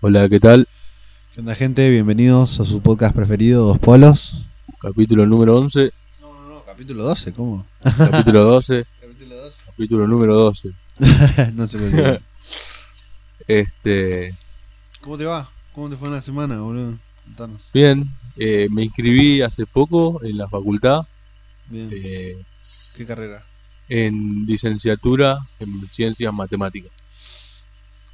Hola, ¿qué tal? ¿Qué onda gente? Bienvenidos a su podcast preferido, Dos Polos. Capítulo número 11, No, no, no, capítulo 12, ¿cómo? capítulo 12, Capítulo 12. capítulo número 12. no por qué. Este, ¿Cómo te va? ¿Cómo te fue en la semana, boludo? Contanos. bien, eh, me inscribí hace poco en la facultad Bien. eh, ¿Qué carrera? en licenciatura en ciencias matemáticas.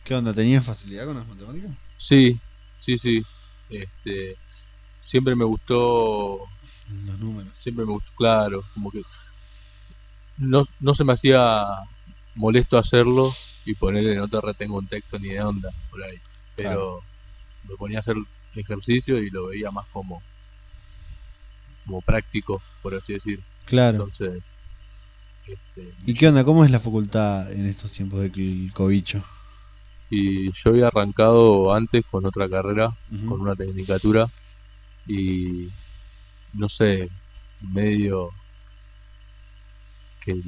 ¿Qué onda? ¿Tenías facilidad con las matemáticas? Sí, sí, sí. Este, siempre me gustó, Los números. siempre me gustó, claro, como que no, no se me hacía molesto hacerlo y ponerle no te retengo un texto ni de onda por ahí. Pero Claro. me ponía a hacer ejercicio y lo veía más como como práctico, por así decir. Claro. Entonces, este, ¿Y qué onda? ¿Cómo es la facultad en estos tiempos del cobicho? Y yo había arrancado antes con otra carrera, con una tecnicatura y no sé, medio que el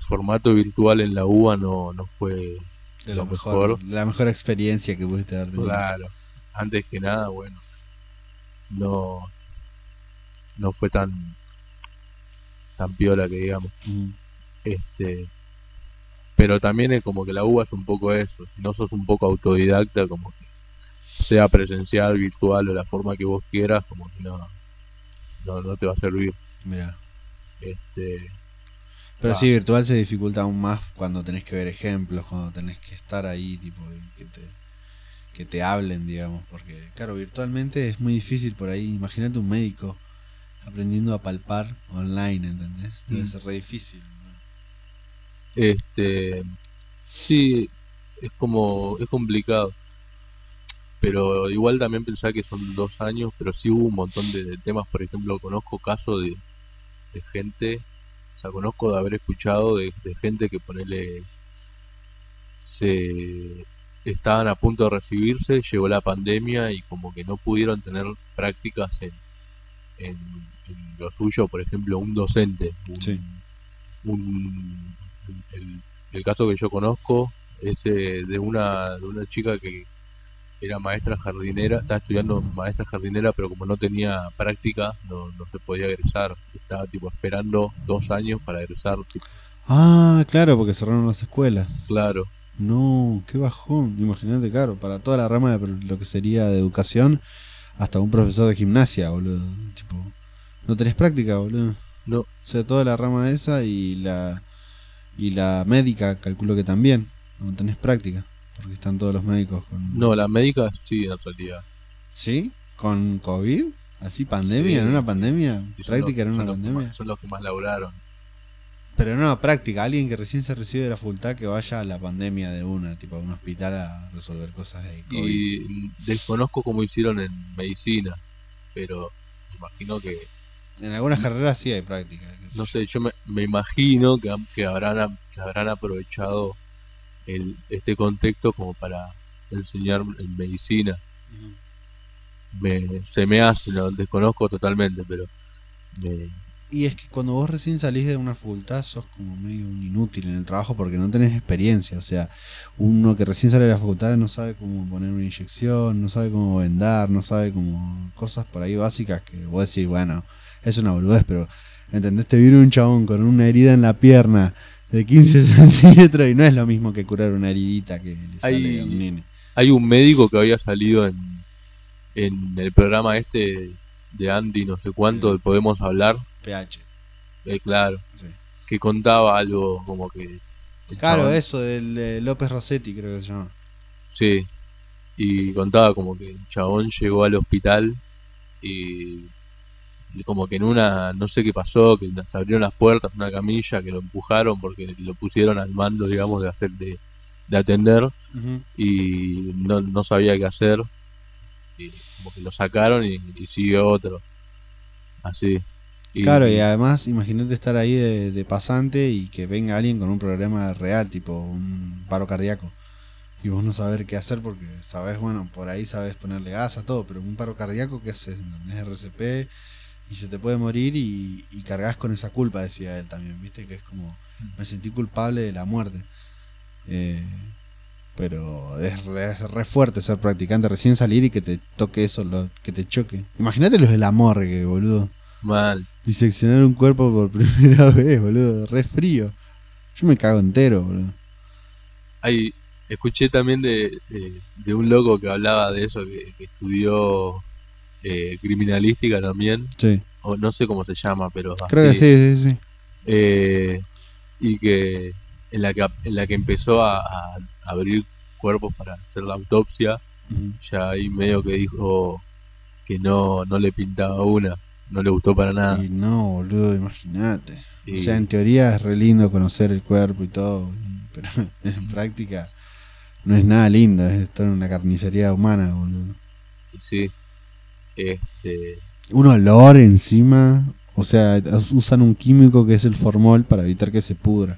formato virtual en la UBA no, no fue lo lo mejor, mejor. La mejor experiencia que pudiste dar. claro. Antes que nada, bueno, no, no fue tan tan piola que digamos. Este, pero también es como que la UBA es un poco eso. Si no sos un poco autodidacta, como que sea presencial, virtual o la forma que vos quieras, como que no, no, no te va a servir. Mira. Este, Pero sí, virtual se dificulta aún más cuando tenés que ver ejemplos, cuando tenés que estar ahí, tipo, que te, que te hablen, digamos, porque, claro, virtualmente es muy difícil por ahí. Imagínate un médico aprendiendo a palpar online, ¿entendés? Debe Mm. ser re difícil. Este, sí, es como, es complicado. Pero igual también pensar que son dos años, pero sí hubo un montón de, de temas, por ejemplo, conozco casos de, de gente, o sea, conozco de haber escuchado de, de gente que ponele, se estaban a punto de recibirse, llegó la pandemia y como que no pudieron tener prácticas en, en, en lo suyo, por ejemplo, un docente, un, Sí. un- el, el caso que yo conozco es eh, de una de una chica que era maestra jardinera, estaba estudiando maestra jardinera, pero como no tenía práctica, no, no se podía egresar. Estaba tipo esperando dos años para egresar, tipo, Ah, claro, porque cerraron las escuelas. claro. No, qué bajón. Imagínate, claro, para toda la rama de lo que sería de educación, hasta un profesor de gimnasia, boludo. Tipo, no tenés práctica, boludo. No, O sea, toda la rama esa y la y la médica, calculo que también. No tenés práctica, porque están todos los médicos con... no, la médica sí, en realidad. ¿Sí? ¿Con COVID? ¿Así pandemia? Sí. ¿En una pandemia? Los- ¿Práctica en una pandemia? más- son los que más laburaron. Pero no, práctica. Alguien que recién se recibe de la facultad que vaya a la pandemia de una, tipo a un hospital a resolver cosas de COVID. Y desconozco cómo hicieron en medicina, pero imagino que En algunas carreras sí hay práctica. No sé, yo me, me imagino que, que habrán que habrán aprovechado el, este contexto como para enseñar en medicina. Me, se me hace, lo desconozco totalmente, pero me- Y es que cuando vos recién salís de una facultad sos como medio un inútil en el trabajo porque no tenés experiencia. O sea, uno que recién sale de la facultad no sabe cómo poner una inyección, no sabe cómo vendar, no sabe cómo cosas por ahí básicas que vos decís, bueno, es una boludez, pero ¿entendés? Te viene un chabón con una herida en la pierna de 15 centímetros y no es lo mismo que curar una heridita que le sale Hay- a un nene. hay un médico que había salido en, en el programa este de Andy, no sé cuánto, de Podemos Hablar, PH. eh, claro, sí. que contaba algo como que... Claro, chabón- eso del de López Rossetti creo que se llama. Sí, y contaba como que el chabón llegó al hospital y como que en una, no sé qué pasó, que se abrieron las puertas, una camilla, que lo empujaron porque lo pusieron al mando, digamos, de hacer de, de atender y no, no sabía qué hacer y como que lo sacaron y, y siguió otro, así. Y, Claro, y además imagínate estar ahí de, de pasante y que venga alguien con un problema real, tipo un paro cardíaco. Y vos no saber qué hacer porque sabes, bueno, por ahí sabes ponerle gas a todo, pero un paro cardíaco, ¿qué haces? Es RCP y se te puede morir y, y cargas con esa culpa, decía él también, viste, que es como, me sentí culpable de la muerte. Eh, Pero es, es re fuerte ser practicante, recién salir y que te toque eso, lo, que te choque. Imagínate los de la morgue, boludo. Mal. Diseccionar un cuerpo por primera vez, boludo. Re frío. Yo me cago entero, boludo. Hay, escuché también de, de, de un loco que hablaba de eso, que, que estudió eh, criminalística también. Sí. O no sé cómo se llama, pero Creo así. que sí, sí, sí. Eh, y que en la que en la que empezó a, a abrir cuerpos para hacer la autopsia, ya ahí medio que dijo que no, no le pintaba una, no le gustó para nada. Y no, boludo, imagínate. Y- O sea, en teoría es re lindo conocer el cuerpo y todo, pero en práctica no es nada lindo, es estar en una carnicería humana, boludo. sí, este, Un olor encima, o sea, usan un químico que es el formol para evitar que se pudra,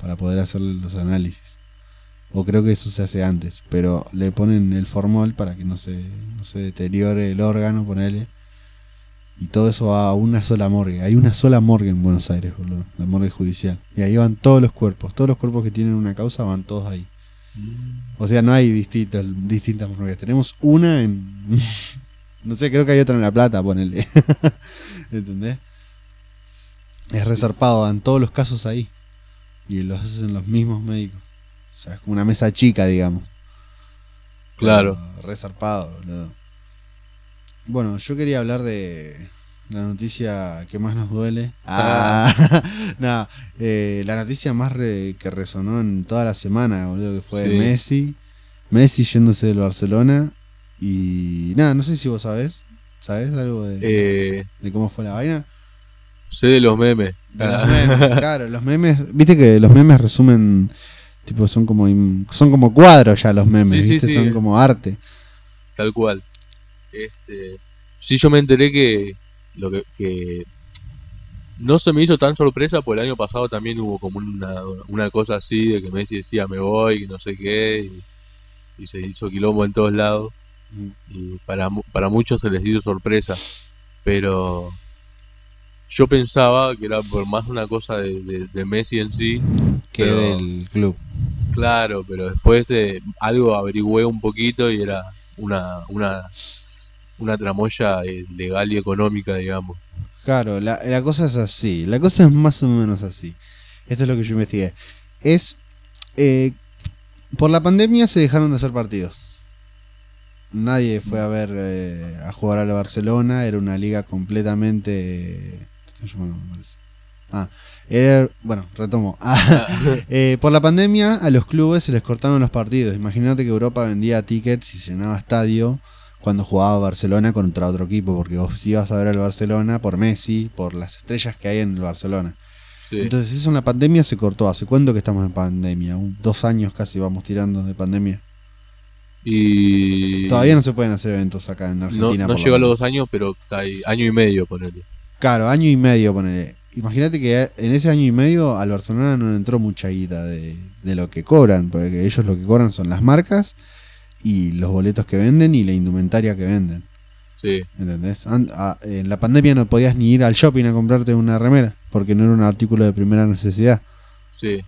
para poder hacer los análisis. O creo que eso se hace antes, pero le ponen el formol para que no se, no se deteriore el órgano, ponele. Y todo eso va a una sola morgue. Hay una sola morgue en Buenos Aires, boludo, la morgue judicial. Y ahí van todos los cuerpos, todos los cuerpos que tienen una causa van todos ahí. O sea, no hay distintas, distintas morgues. Tenemos una en. No sé, creo que hay otra en La Plata, ponele. ¿Entendés? Es resarpado, van todos los casos ahí. Y los hacen los mismos médicos. O sea, es como una mesa chica, digamos. claro, Pero Resarpado, boludo. Bueno, yo quería hablar de la noticia que más nos duele. Ah, no, eh, la noticia más re- que resonó en toda la semana, boludo, que fue Sí. Messi. Messi yéndose del Barcelona. Y nada, no sé si vos sabés. ¿Sabés algo de, eh, de cómo fue la vaina? sé de los memes. De los memes, claro, los memes, viste que los memes resumen, tipo, son como son como cuadros ya los memes, Sí, viste, sí. son como arte. Tal cual. Este, sí, yo me enteré que lo que, que no se me hizo tan sorpresa, porque el año pasado también hubo como una, una cosa así de que Messi decía me voy, y no sé qué, y, y se hizo quilombo en todos lados. Para, para muchos se les dio sorpresa, pero yo pensaba que era por más una cosa de, de- de Messi en sí, Que Pero- del club. Claro, pero después de algo averigüé un poquito y era una una una tramoya eh, legal y económica, digamos. Claro, la, la cosa es así, la cosa es más o menos así. Esto es lo que yo investigué. Es, eh, por la pandemia se dejaron de hacer partidos. Nadie fue a ver, eh, a jugar al Barcelona, era una liga completamente... parece. Ah, era, bueno, retomo. Ah, eh, por la pandemia a los clubes se les cortaron los partidos. Imagínate que Europa vendía tickets y llenaba estadio cuando jugaba Barcelona contra otro equipo, porque vos ibas a ver al Barcelona por Messi, por las estrellas que hay en el Barcelona. Sí, Entonces eso en la pandemia se cortó. ¿Hace cuánto que estamos en pandemia? Un- dos años casi vamos tirando de pandemia. Y Todavía no se pueden hacer eventos acá en no, Argentina. no llegó a los dos años, pero está ahí, año y medio, ponele. Claro, año y medio, ponele. Imagínate que en ese año y medio al Barcelona no le entró mucha guita de, de lo que cobran, porque ellos lo que cobran son las marcas y los boletos que venden y la indumentaria que venden. Sí, ¿Entendés? An- a- en la pandemia no podías ni ir al shopping a comprarte una remera, porque no era un artículo de primera necesidad. sí,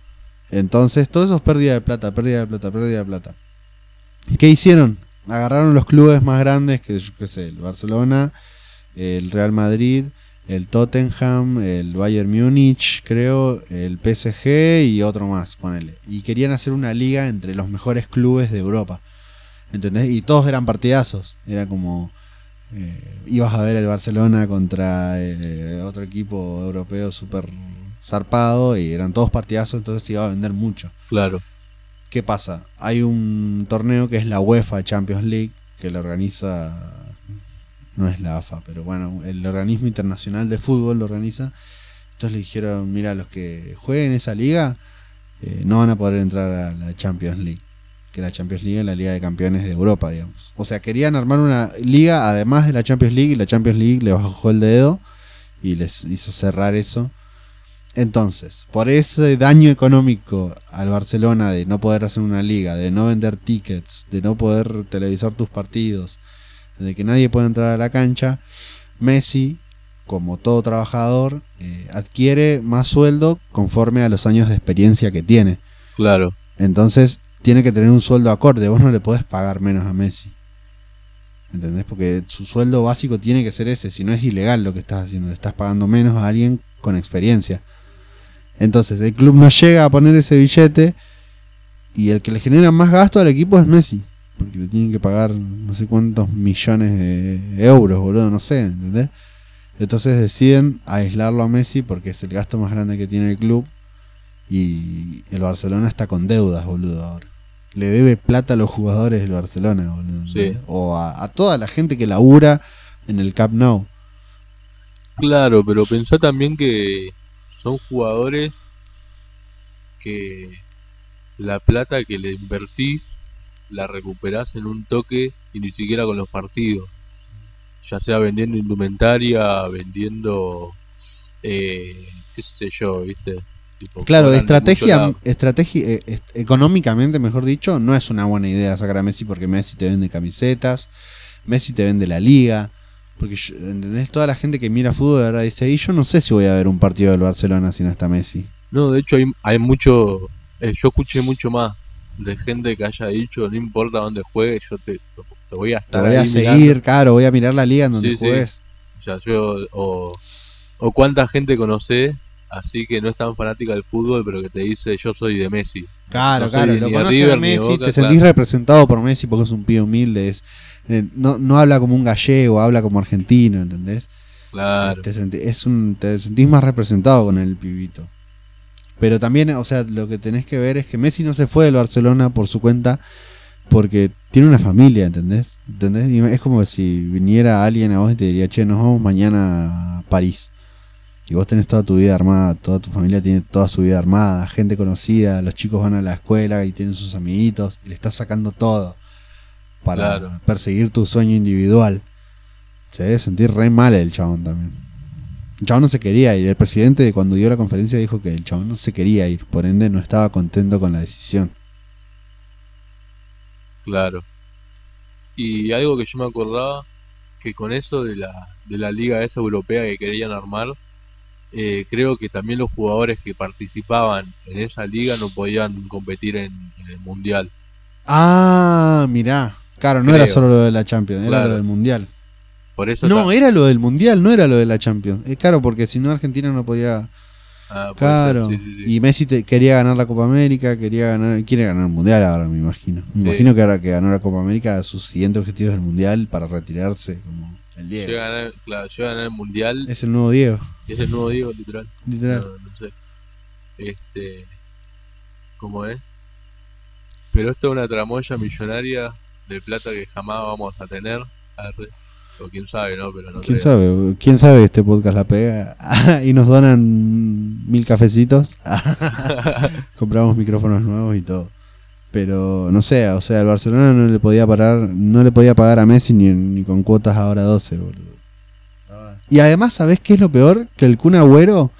Entonces, todo eso es pérdida de plata, pérdida de plata, pérdida de plata. ¿Qué hicieron? Agarraron los clubes más grandes, que yo sé, el Barcelona, el Real Madrid, el Tottenham, el Bayern Múnich, creo, el PSG y otro más, ponele. Y querían hacer una liga entre los mejores clubes de Europa. ¿Entendés? Y todos eran partidazos. Era como... eh, ibas a ver el Barcelona contra eh, otro equipo europeo súper zarpado y eran todos partidazos, entonces se iba a vender mucho. claro. ¿Qué pasa? Hay un torneo que es la UEFA Champions League, que lo organiza, no es la AFA, pero bueno, el organismo internacional de fútbol lo organiza. Entonces le dijeron, mira, los que jueguen esa liga eh, no van a poder entrar a la Champions League, que la Champions League es la Liga de Campeones de Europa, digamos. O sea, querían armar una liga además de la Champions League y la Champions League le bajó el dedo y les hizo cerrar eso. Entonces, por ese daño económico al Barcelona de no poder hacer una liga, de no vender tickets, de no poder televisar tus partidos, de que nadie puede entrar a la cancha, Messi, como todo trabajador, eh, adquiere más sueldo conforme a los años de experiencia que tiene. Claro, Entonces, tiene que tener un sueldo acorde. Vos no le podés pagar menos a Messi. ¿Entendés? Porque su sueldo básico tiene que ser ese. Si no es ilegal lo que estás haciendo. Le estás pagando menos a alguien con experiencia. Entonces el club no llega a poner ese billete. Y el que le genera más gasto al equipo es Messi. Porque le tienen que pagar no sé cuántos millones de euros, boludo. No sé, ¿entendés? Entonces deciden aislarlo a Messi porque es el gasto más grande que tiene el club. Y el Barcelona está con deudas, boludo, ahora. Le debe plata a los jugadores del Barcelona, boludo. Sí. O a, a toda la gente que labura en el Camp Nou. Claro, pero pensá también que son jugadores que la plata que le invertís la recuperás en un toque y ni siquiera con los partidos. Ya sea vendiendo indumentaria, vendiendo, eh, qué sé yo, ¿viste? Tipo, Claro, estrategia, estrategia eh, est- económicamente, mejor dicho, no es una buena idea sacar a Messi porque Messi te vende camisetas, Messi te vende la liga. Porque, yo- ¿entendés? Toda la gente que mira fútbol ahora dice, y yo no sé si voy a ver un partido del Barcelona si no está Messi. No, de hecho hay, hay mucho, eh, yo escuché mucho más de gente que haya dicho, no importa dónde juegues, yo te, te voy a Te estar voy a seguir, mirando". claro, voy a mirar la liga en donde Sí, juegues. O sea, yo, o, o cuánta gente conoce así que no es tan fanática del fútbol, pero que te dice, yo soy de Messi. Claro, No claro, lo conoces a Messi, Boca, te claro. sentís representado por Messi porque es un pibe humilde, es, no, no habla como un gallego, habla como argentino, ¿entendés? Claro, Te, es un, te sentís más representado con el pibito. Pero también, o sea, lo que tenés que ver es que Messi no se fue del Barcelona por su cuenta porque tiene una familia, ¿entendés? ¿Entendés? Y es como si viniera alguien a vos y te diría, che, nos vamos mañana a París. Y vos tenés toda tu vida armada, toda tu familia tiene toda su vida armada, gente conocida, los chicos van a la escuela y tienen sus amiguitos, y le estás sacando todo para Claro. perseguir tu sueño individual. Se debe sentir re mal el chabón también. El chabón no se quería ir. El presidente cuando dio la conferencia dijo que el chabón no se quería ir, por ende no estaba contento con la decisión. claro. Y algo que yo me acordaba, que con eso de la, de la liga esa europea que querían armar, eh, creo que también los jugadores que participaban en esa liga no podían competir en, en el mundial. Ah, mirá. Claro, no Creo. era solo lo de la Champions, era Claro. lo del Mundial. Por eso No, ta- era lo del Mundial, no era lo de la Champions. Es claro, porque si no Argentina no podía... Ah, Claro. sí, sí, sí. Y Messi te- quería ganar la Copa América, quería ganar, quiere ganar el Mundial ahora, me imagino. Me imagino que ahora que ganó la Copa América, sus siguientes objetivos del Mundial para retirarse como el Diego. Llega a ganar, claro, llega a ganar el mundial, Es el nuevo Diego, es el nuevo Diego, literal. literal. No, no sé. Este. ¿Cómo es? Pero esto es una tramoya millonaria de plata que jamás vamos a tener. O quién sabe, ¿no? Pero no ¿Quién creo. sabe? ¿Quién sabe este podcast la pega? y nos donan mil cafecitos. Compramos micrófonos nuevos y todo. Pero no sé, o sea, el Barcelona no le podía parar, no le podía pagar a Messi ni, ni con cuotas ahora 12, boludo. Y además, ¿sabés qué es lo peor? Que el Kun Agüero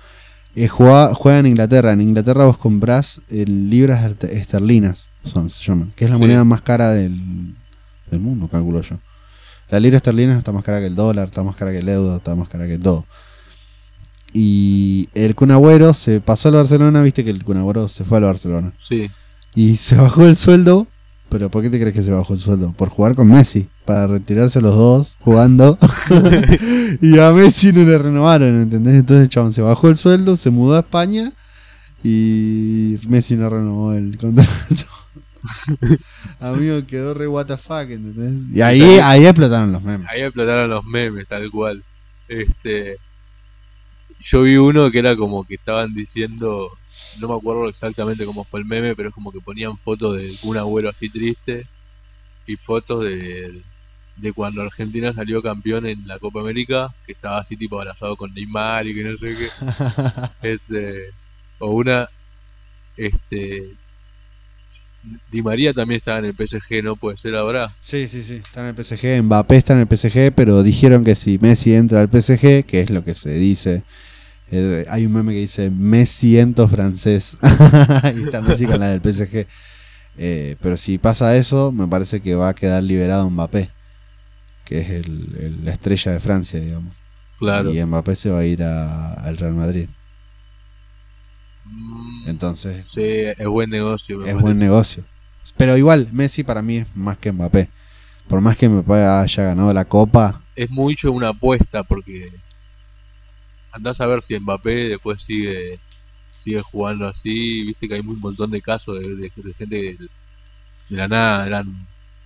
eh, juega, juega en Inglaterra. En Inglaterra vos comprás eh, libras esterlinas, son, se llaman, que es la Sí. moneda más cara del, del mundo, calculo yo. La libra esterlina está más cara que el dólar, está más cara que el euro, está más cara que todo. Y el Kun Agüero se pasó al Barcelona, viste que el Kun Agüero se fue al Barcelona. Sí, Y se bajó el sueldo. ¿Pero por qué te crees que se bajó el sueldo? Por jugar con Messi. Para retirarse los dos jugando. y a Messi no le renovaron, ¿entendés? Entonces chabón se bajó el sueldo, se mudó a España. Y Messi no renovó el contrato. Amigo, quedó re what the fuck, ¿entendés? Y ahí, ahí explotaron los memes. ahí explotaron los memes, tal cual. Este. Yo vi uno que era como que estaban diciendo. No me acuerdo exactamente cómo fue el meme, pero es como que ponían fotos de un abuelo así triste y fotos de, de cuando Argentina salió campeón en la Copa América, que estaba así tipo abrazado con Neymar y que no sé qué. Este, o una, este, Di María también estaba en el PSG, ¿no puede ser ahora? Sí, sí, sí. Está en el PSG. Mbappé está en el PSG, pero dijeron que si Messi entra al PSG, que es lo que se dice. eh, hay un meme que dice Messi ento francés. y está Messi con la del PSG. Eh, pero si pasa eso, me parece que va a quedar liberado Mbappé, que es el, el- la estrella de Francia, digamos. Claro. Y Mbappé se va a ir al Real Madrid. Mm, Entonces, sí, es buen negocio. me es parece. buen negocio. Pero igual, Messi para mí es más que Mbappé. Por más que Mbappé haya ganado la copa, Es mucho una apuesta porque andás a ver si Mbappé después sigue sigue jugando así. Viste que hay un montón de casos de, de- de gente que de la nada eran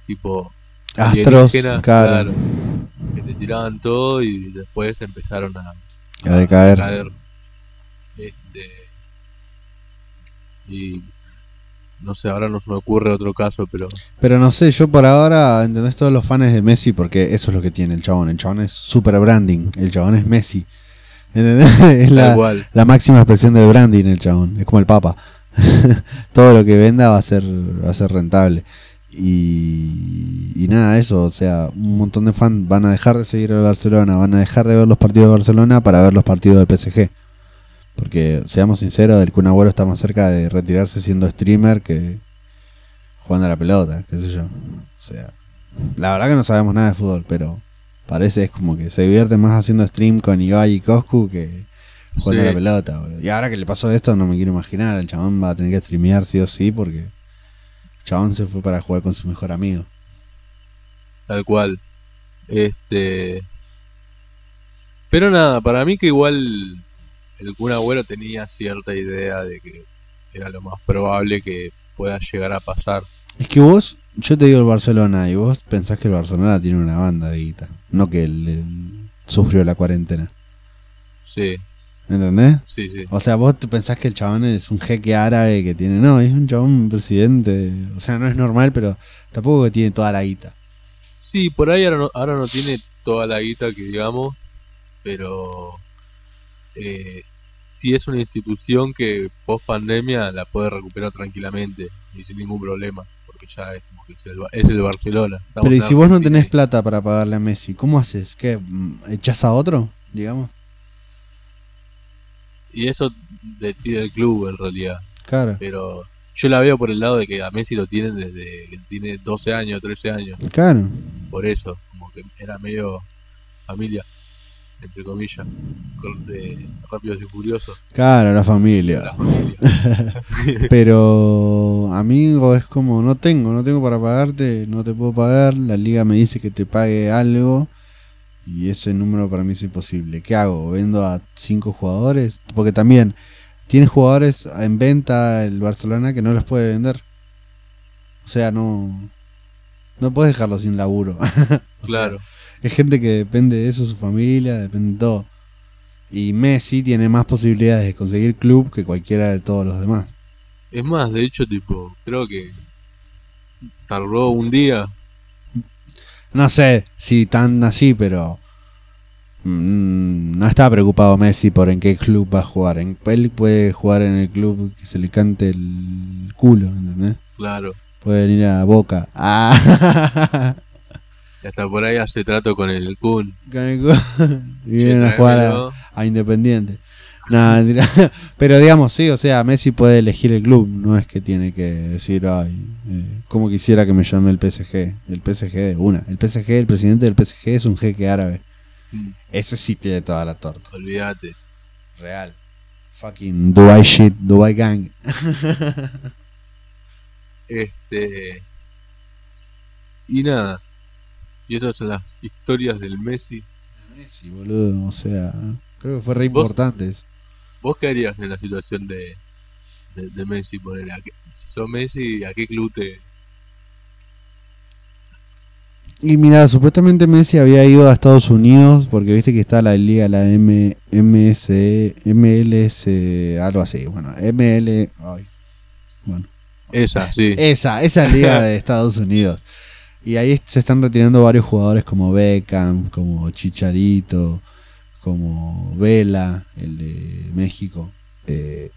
tipo Astros, claro, que te tiraban todo y después empezaron a, a decaer. Este, y no sé, ahora no se me ocurre otro caso, pero Pero no sé, yo por ahora, ¿entendés? Todos los fans de Messi, porque eso es lo que tiene el chabón. El chabón es super branding, el chabón es Messi. ¿Entendés? Es la, la máxima expresión del branding el chabón, es como el papa. Todo lo que venda va a ser, va a ser rentable. Y, y nada, eso, o sea, un montón de fans van a dejar de seguir al Barcelona, van a dejar de ver los partidos de Barcelona para ver los partidos del PSG. Porque, seamos sinceros, el Kun Agüero está más cerca de retirarse siendo streamer que jugando a la pelota, qué sé yo. O sea, la verdad que no sabemos nada de fútbol, pero parece es como que se divierte más haciendo stream con Ibai y Coscu que jugando a la pelota, boludo. Y ahora que le pasó esto, no me quiero imaginar. El chabón va a tener que streamear sí o sí porque el chabón se fue para jugar con su mejor amigo. tal cual. Este. Pero nada, para mí que igual el Kun Agüero tenía cierta idea de que era lo más probable que pueda llegar a pasar. Es que vos, yo te digo el Barcelona y vos pensás que el Barcelona tiene una banda de guita, no que él, él sufrió la cuarentena. Sí, ¿Entendés? sí, sí. O sea, vos te pensás que el chabón es un jeque árabe que tiene. No, es un chabón presidente. O sea, no es normal, pero tampoco que tiene toda la guita. Sí, por ahí ahora no, ahora no tiene toda la guita que digamos, pero eh, sí es una institución que post pandemia la puede recuperar tranquilamente y sin ningún problema, porque ya es, como que es, el, Ba- es el Barcelona. Estamos Pero y si vos no tenés plata para pagarle a Messi, ¿cómo haces? ¿Qué? mm, ¿Echás a otro? Digamos. Y eso decide el club en realidad, Claro. pero yo la veo por el lado de que a Messi lo tienen desde que tiene 12 años, 13 años, Claro. por eso, como que era medio familia, entre comillas, de Rápidos y Furiosos. Claro, la familia. La familia. Pero, amigo, es como, no tengo, no tengo para pagarte, no te puedo pagar, la liga me dice que te pague algo y ese número para mí es imposible. ¿Qué hago? ¿Vendo a cinco jugadores? Porque también tiene jugadores en venta el Barcelona que no los puede vender. O sea, no, no puedes dejarlos sin laburo. Sea, Claro. Es gente que depende de eso, su familia, depende de todo. Y Messi tiene más posibilidades de conseguir club que cualquiera de todos los demás. Es más, de hecho, tipo, creo que tardó un día. No sé si tan así, pero mm, no está preocupado Messi por en qué club va a jugar. En, él puede jugar en el club que se le cante el culo, ¿entendés? Claro. Puede venir a Boca. Ah. Y hasta por ahí hace trato con el Kun. Con el cu- y vienen a jugar a, Independiente. Nada, pero digamos, sí, o sea, Messi puede elegir el club, no es que tiene que decir, ay, eh, como quisiera que me llame el PSG. El PSG de una. El PSG, el presidente del PSG es un jeque árabe. Mm, Ese sí tiene toda la torta. Olvídate. Real. Fucking Dubai shit, Dubai gang. Este. Y nada. Y esas son las historias del Messi. Messi, boludo, o sea, creo que fue re importante. ¿Vos qué harías en la situación de, de, de Messi? Ponele, ¿a qué- si sos Messi, ¿a qué club te.? Y mira, supuestamente Messi había ido a Estados Unidos porque viste que está la liga, la M, MS, MLS, algo así. Bueno, ML. Ay, bueno, Esa, sí. esa, esa liga de Estados Unidos. Y ahí se están retirando varios jugadores como Beckham, como Chicharito, como Vela, el de México. eh,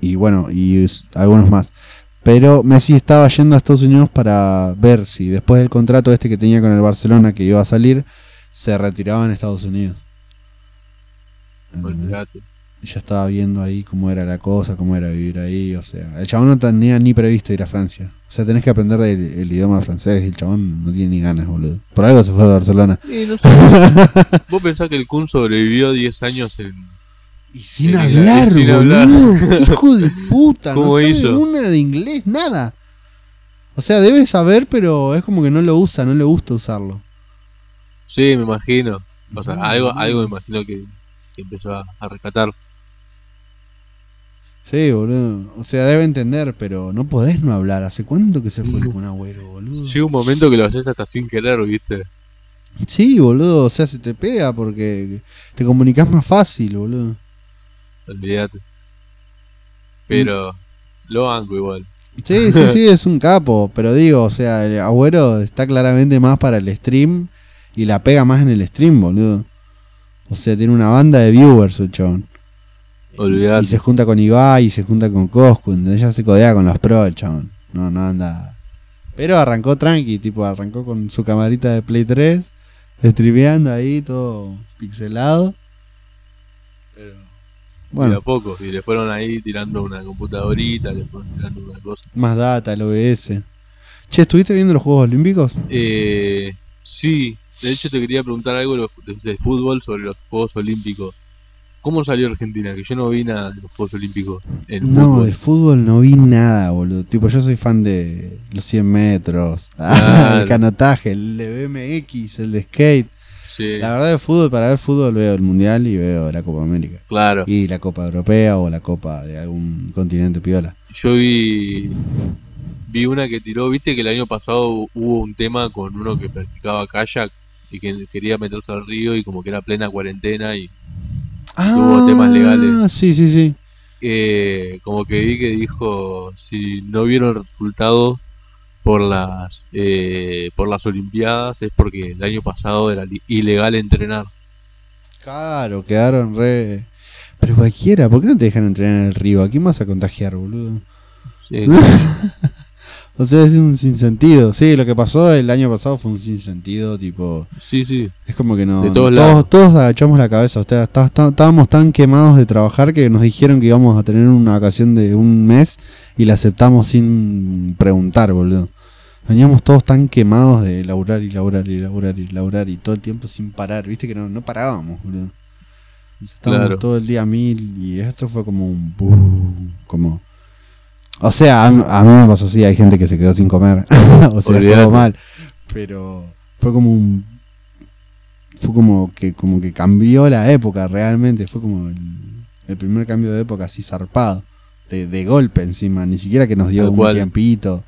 y bueno, y algunos más. Pero Messi estaba yendo a Estados Unidos para ver si después del contrato este que tenía con el Barcelona que iba a salir, se retiraba en Estados Unidos. Ya estaba viendo ahí cómo era la cosa, cómo era vivir ahí, o sea, el chabón no tenía ni previsto ir a Francia. O sea, tenés que aprender el, el idioma francés y el chabón no tiene ni ganas, boludo. Por algo se fue a Barcelona. Y no sé. ¿Vos pensás que el Kun sobrevivió 10 años en. Y sin hablar, sin hablar. boludo. Hijo de puta, no ¿Cómo sabe hizo? una de inglés, nada. O sea, debe saber, pero es como que no lo usa, no le gusta usarlo. Sí, me imagino. O sea, algo, algo me imagino que, que empezó a, a rescatar. Sí, boludo. O sea, debe entender, pero no podés no hablar. ¿Hace cuánto que se fue el Kun Agüero, boludo? Llega un momento que lo haces hasta sin querer, ¿viste? Sí, boludo. O sea, se te pega porque te comunicas más fácil, boludo. Olvídate. Pero lo banco igual. Sí, sí, sí, es un capo. Pero digo, o sea, el Agüero está claramente más para el stream y la pega más en el stream, boludo. O sea, tiene una banda de viewers el chabón. Y se junta con Ibai y se junta con Coscu, entonces ya se codea con los pros el chabón. No, no anda. Pero arrancó tranqui, tipo, arrancó con su camarita de Play 3, streameando ahí, todo pixelado. Pero. Y Bueno, a poco. Y le fueron ahí tirando una computadorita, le fueron tirando una cosa. más data, el OBS. Che, ¿estuviste viendo los Juegos Olímpicos? Eh, sí, de hecho te quería preguntar algo de fútbol sobre los Juegos Olímpicos. ¿Cómo salió Argentina? Que yo no vi nada de los Juegos Olímpicos en No, fútbol. de fútbol no vi nada, boludo. Tipo, yo soy fan de los 100 metros, Claro. el canotaje, el de BMX, el de skate. Sí, La verdad de fútbol, para ver fútbol veo el Mundial y veo la Copa América. claro. Y la Copa Europea o la Copa de algún continente piola. Yo vi vi una que tiró, viste que el año pasado hubo un tema con uno que practicaba kayak y que quería meterse al río y como que era plena cuarentena y Hubo temas legales. Ah, Sí, sí, sí. eh, como que vi que dijo si no vieron resultados por las eh, por las olimpiadas es porque el año pasado era ilegal entrenar Claro, quedaron re... Pero cualquiera, ¿por qué no te dejan entrenar en el río? ¿A quién vas a contagiar, boludo? Sí, O sea, es un sinsentido. Sí, lo que pasó el año pasado fue un sinsentido, tipo... sí, sí. Es como que no. De todos todos, lados. todos agachamos la cabeza. O sea, está- está- estábamos tan quemados de trabajar que nos dijeron que íbamos a tener una vacación de un mes y la aceptamos sin preguntar, boludo. Veníamos todos tan quemados de laburar y laburar y laburar y laburar y todo el tiempo sin parar. Viste que no, no parábamos, boludo. Estábamos Claro. todo el día a mil y esto fue como un. boom, como. O sea, a, a mí me pasó así, hay gente que se quedó sin comer. o sea, Olvídate. todo mal. Pero fue como un fue como que como que cambió la época realmente fue como el, el primer cambio de época así zarpado de, de golpe encima ni siquiera que nos dio un cual. tiempito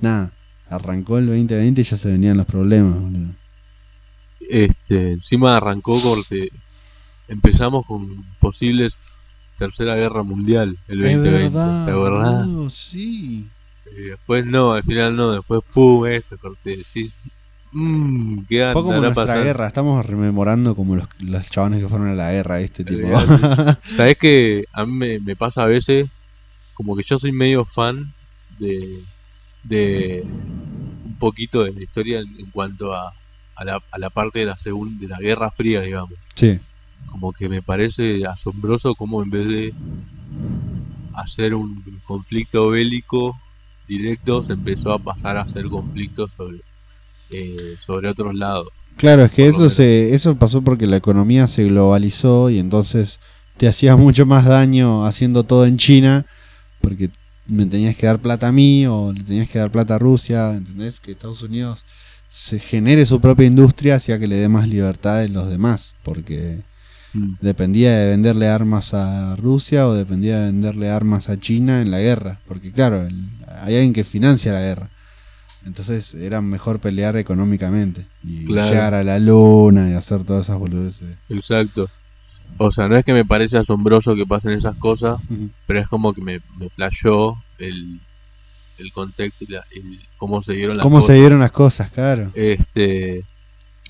nada arrancó el 2020 y ya se venían los problemas boludo. este encima arrancó porque empezamos con posibles tercera guerra mundial el 2020 es verdad, ¿te acordás? sí Y después no al final no después pum eso corté decís mmm qué fue como nuestra pasando guerra estamos rememorando como los, los chabones que fueron a la guerra este tipo. Sabes que a mí me, me pasa a veces como que yo soy medio fan de, de un poquito de la historia en, en cuanto a, a, la, a la parte de la segunda de la Guerra Fría, digamos. sí Como que me parece asombroso cómo en vez de hacer un conflicto bélico directo se empezó a pasar a hacer conflictos sobre eh, sobre otros lados. Claro, es que eso se, eso pasó porque la economía se globalizó y entonces te hacías mucho más daño haciendo todo en China porque me tenías que dar plata a mí o le tenías que dar plata a Rusia, ¿entendés? Que Estados Unidos se genere su propia industria hacia que le dé más libertad a los demás, porque. Dependía de venderle armas a Rusia o dependía de venderle armas a China en la guerra, porque claro, el- hay alguien que financia la guerra. Entonces era mejor pelear económicamente y Claro. llegar a la luna y hacer todas esas boludeces. Exacto. O sea, no es que me parece asombroso que pasen esas cosas, pero es como que me, me flashó el, el contexto y la- el- cómo se dieron las ¿Cómo se cosas. dieron las cosas, claro? Este,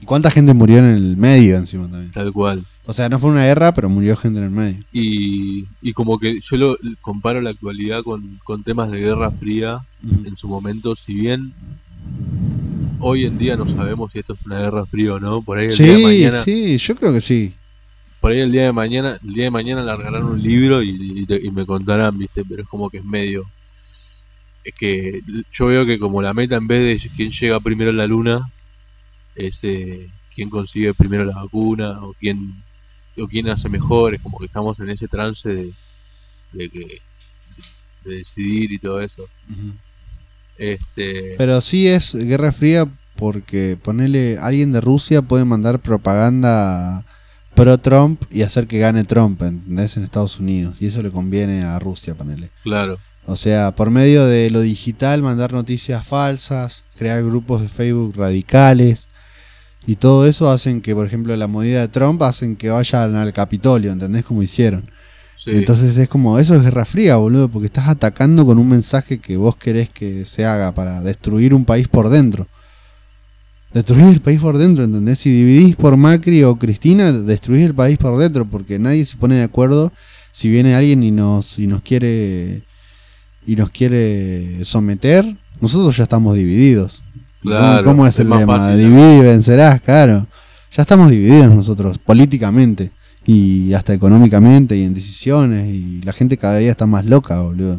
¿Y cuánta gente murió en el medio encima también? tal cual. O sea, no fue una guerra, pero murió gente en el medio. Y, y como que yo lo comparo la actualidad con, con temas de Guerra Fría en su momento, si bien hoy en día no sabemos si esto es una Guerra Fría o no, por ahí el día de mañana, sí, yo creo que sí. por ahí el día de mañana, el día de mañana largarán un libro y, y te- y me contarán, viste, pero es como que es medio es que yo veo que como la meta en vez de quién llega primero a la luna es eh, quién consigue primero la vacuna o quién o quién hace mejor, es como que estamos en ese trance de, de que de decidir y todo eso. Este, Pero sí es guerra fría porque ponerle alguien de Rusia puede mandar propaganda pro Trump y hacer que gane Trump, ¿entendés? En Estados Unidos. Y eso le conviene a Rusia, ponerle. claro, O sea, por medio de lo digital, mandar noticias falsas, crear grupos de Facebook radicales. Y todo eso hacen que, por ejemplo, la movida de Trump hacen que vayan al Capitolio, ¿entendés? Como hicieron. sí, Entonces es como, eso es guerra fría, boludo, porque estás atacando con un mensaje que vos querés que se haga para destruir un país por dentro. Destruir el país por dentro, ¿entendés? Si dividís por Macri o Cristina, destruís el país por dentro, porque nadie se pone de acuerdo si viene alguien y nos, y nos quiere y nos quiere someter, nosotros ya estamos divididos. ¿Y cómo- Claro, ¿Cómo, es el lema? fácil, Divide y vencerás, claro. Ya estamos divididos nosotros, políticamente y hasta económicamente y en decisiones y la gente cada día está más loca, boludo.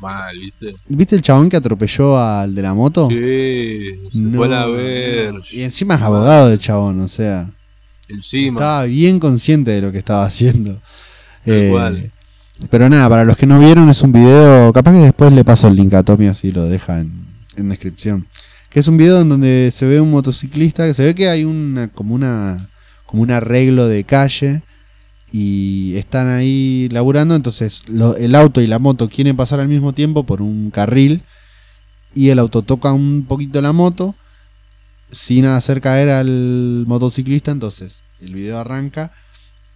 mal, ¿viste? ¿Viste el chabón que atropelló al de la moto? Sí, se No, fue a ver. Y encima es abogado del chabón, o sea, Encima, estaba bien consciente de lo que estaba haciendo. Cual. Pero nada, para los que no vieron es un video, capaz que después le paso el link a Tommy así lo deja en, en descripción. Que es un video en donde se ve un motociclista, que se ve que hay una como una como un arreglo de calle y están ahí laburando, entonces el auto y la moto quieren pasar al mismo tiempo por un carril y el auto toca un poquito la moto sin hacer caer al motociclista, entonces el video arranca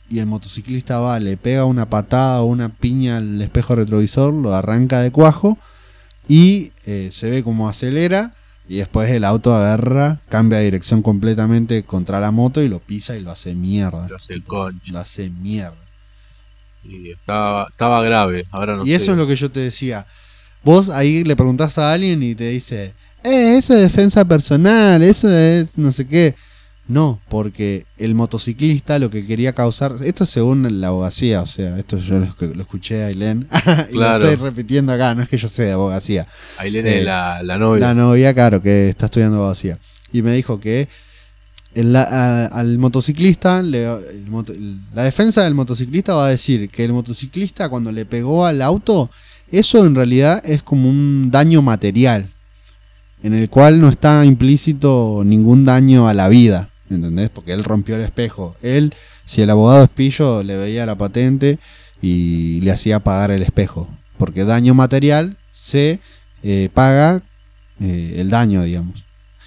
y el motociclista va, le pega una patada o una piña al espejo retrovisor, lo arranca de cuajo y eh, se ve como acelera y después el auto agarra, cambia de dirección completamente contra la moto y lo pisa y lo hace mierda. lo hace concha. Lo hace mierda. Y estaba, estaba grave, ahora no y eso es lo que yo te decía. Vos ahí le preguntás a alguien y te dice, eh, eso es defensa personal, eso es no sé qué. No, porque el motociclista lo que quería causar, esto es según la abogacía, o sea, esto yo lo, lo escuché a Ailén y Claro. lo estoy repitiendo acá, no es que yo sé de abogacía. Ailén eh, es la, la novia. La novia, claro, que está estudiando abogacía. Y me dijo que el- a- al motociclista, le- el- la defensa del motociclista va a decir que el motociclista cuando le pegó al auto, eso en realidad es como un daño material, en el cual no está implícito ningún daño a la vida, ¿entendés? Porque él rompió el espejo. Él, si el abogado es pillo, le veía la patente y le hacía pagar el espejo. Porque daño material se eh, paga eh, el daño, digamos.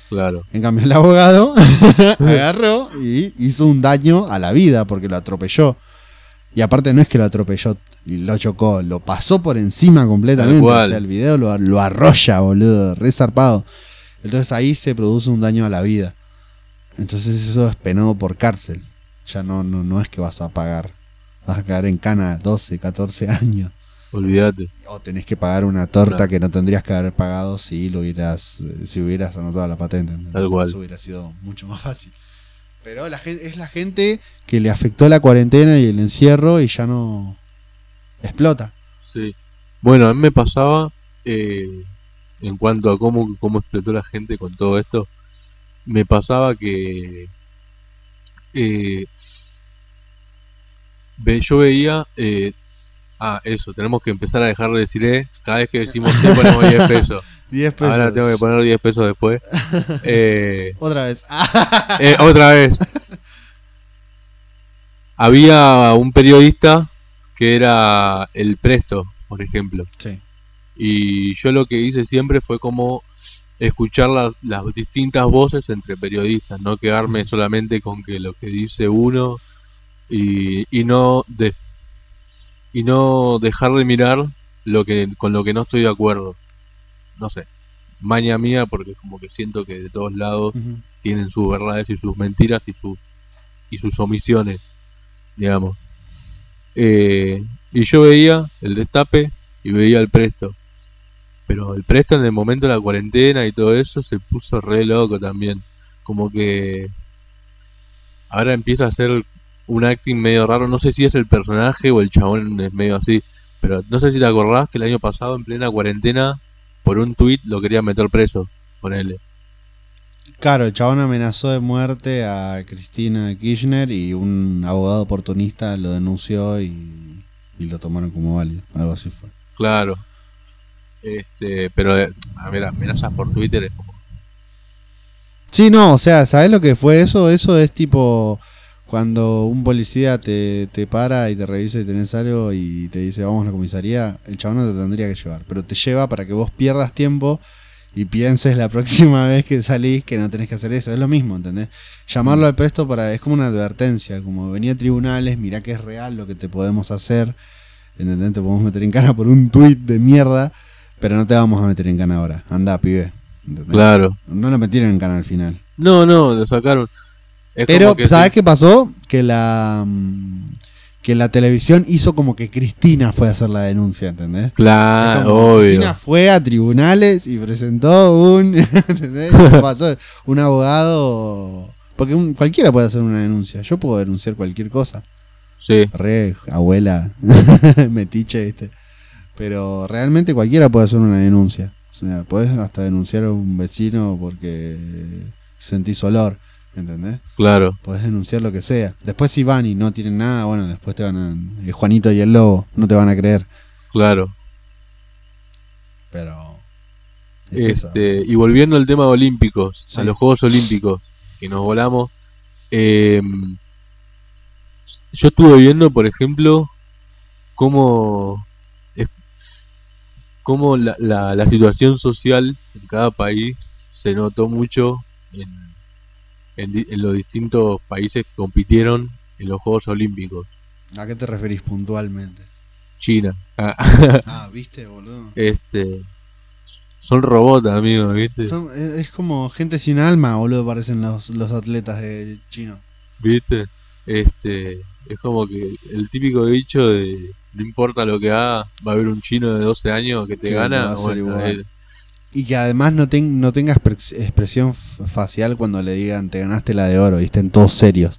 Claro, En cambio, el abogado agarró y hizo un daño a la vida porque lo atropelló. Y aparte no es que lo atropelló y lo chocó, lo pasó por encima completamente. O sea, el video lo, lo arrolla, boludo, re zarpado. Entonces ahí se produce un daño a la vida. Entonces eso es penado por cárcel. Ya no, no, no es que vas a pagar. Vas a quedar en cana 12, 14 años. olvídate. O tenés que pagar una torta que no tendrías que haber pagado si lo hubieras, si hubieras anotado la patente. Tal cual. Eso hubiera sido mucho más fácil. Pero la gente, es la gente que le afectó la cuarentena y el encierro y ya no explota. Sí. Bueno, a mí me pasaba, eh, en cuanto a cómo, cómo explotó la gente con todo esto, me pasaba que eh, ve- yo veía, eh, ah, eso, tenemos que empezar a dejar de decir eh, cada vez que decimos eh ponemos 10 pesos. 10 pesos. Ahora tengo que poner 10 pesos después. Eh, Otra vez. eh, otra vez. Había un periodista que era el Presto, por ejemplo. sí. Y yo lo que hice siempre fue como escuchar las, las distintas voces entre periodistas, no quedarme solamente con que lo que dice uno y, y no de, y no dejar de mirar lo que con lo que no estoy de acuerdo. No sé, maña mía porque como que siento que de todos lados tienen sus verdades y sus mentiras y sus y sus omisiones, digamos. Eh, y yo veía el destape y veía el presto. Pero el presto en el momento de la cuarentena y todo eso se puso re loco también. Como que ahora empieza a ser un acting medio raro. No sé si es el personaje o el chabón es medio así. Pero no sé si te acordás que el año pasado en plena cuarentena por un tuit lo querían meter preso. Ponele. Claro, el chabón amenazó de muerte a Cristina Kirchner y un abogado oportunista lo denunció y, y lo tomaron como válido. Algo así fue. Claro. Este, pero eh, a ver, amenazas por Twitter es como. Sí, no, o sea, ¿sabes lo que fue eso? Eso es tipo cuando un policía te, te para y te revisa y tenés algo y te dice vamos a la comisaría, el chabón no te tendría que llevar, pero te lleva para que vos pierdas tiempo y pienses la próxima vez que salís que no tenés que hacer eso. Es lo mismo, ¿entendés? Llamarlo al presto para, es como una advertencia, como venía a tribunales, mirá que es real lo que te podemos hacer, ¿entendés? Te podemos meter en cana por un tuit de mierda, pero no te vamos a meter en cana ahora. Anda, pibe. ¿entendés? Claro. No lo metieron en cana al final. No, no, lo sacaron. Es Pero, que ¿sabes sí. qué pasó? Que la mm, que la televisión hizo como que Cristina fue a hacer la denuncia, ¿entendés? Claro, que Cristina obvio. fue a tribunales y presentó un ¿entendés? Pasó un abogado porque un- cualquiera puede hacer una denuncia. Yo puedo denunciar cualquier cosa. Sí, Re abuela metiche, ¿viste? Pero realmente cualquiera puede hacer una denuncia. O sea, puedes hasta denunciar a un vecino porque sentís olor, ¿entendés? claro. Podés denunciar lo que sea. Después si van y no tienen nada, bueno, después te van a... el Juanito y el Lobo, no te van a creer. Claro. Pero... es eso. Este, y volviendo al tema olímpicos, a Sí. los Juegos Olímpicos, que nos volamos. eh, yo estuve viendo, por ejemplo, cómo, cómo la, la, la situación social en cada país se notó mucho en, en, en los distintos países que compitieron en los Juegos Olímpicos. ¿A qué te referís puntualmente? China. Ah, Ah, ¿viste, boludo? este, son robots, amigos, ¿viste? Son- es, como gente sin alma, boludo, parecen los, los atletas de chino. ¿Viste? Este, es como que el típico dicho de no importa lo que haga, va a haber un chino de 12 años que te Que gana. bueno, igual. él- Y que además no, ten- no tenga expres- expresión facial cuando le digan te ganaste la de oro y estén todos serios.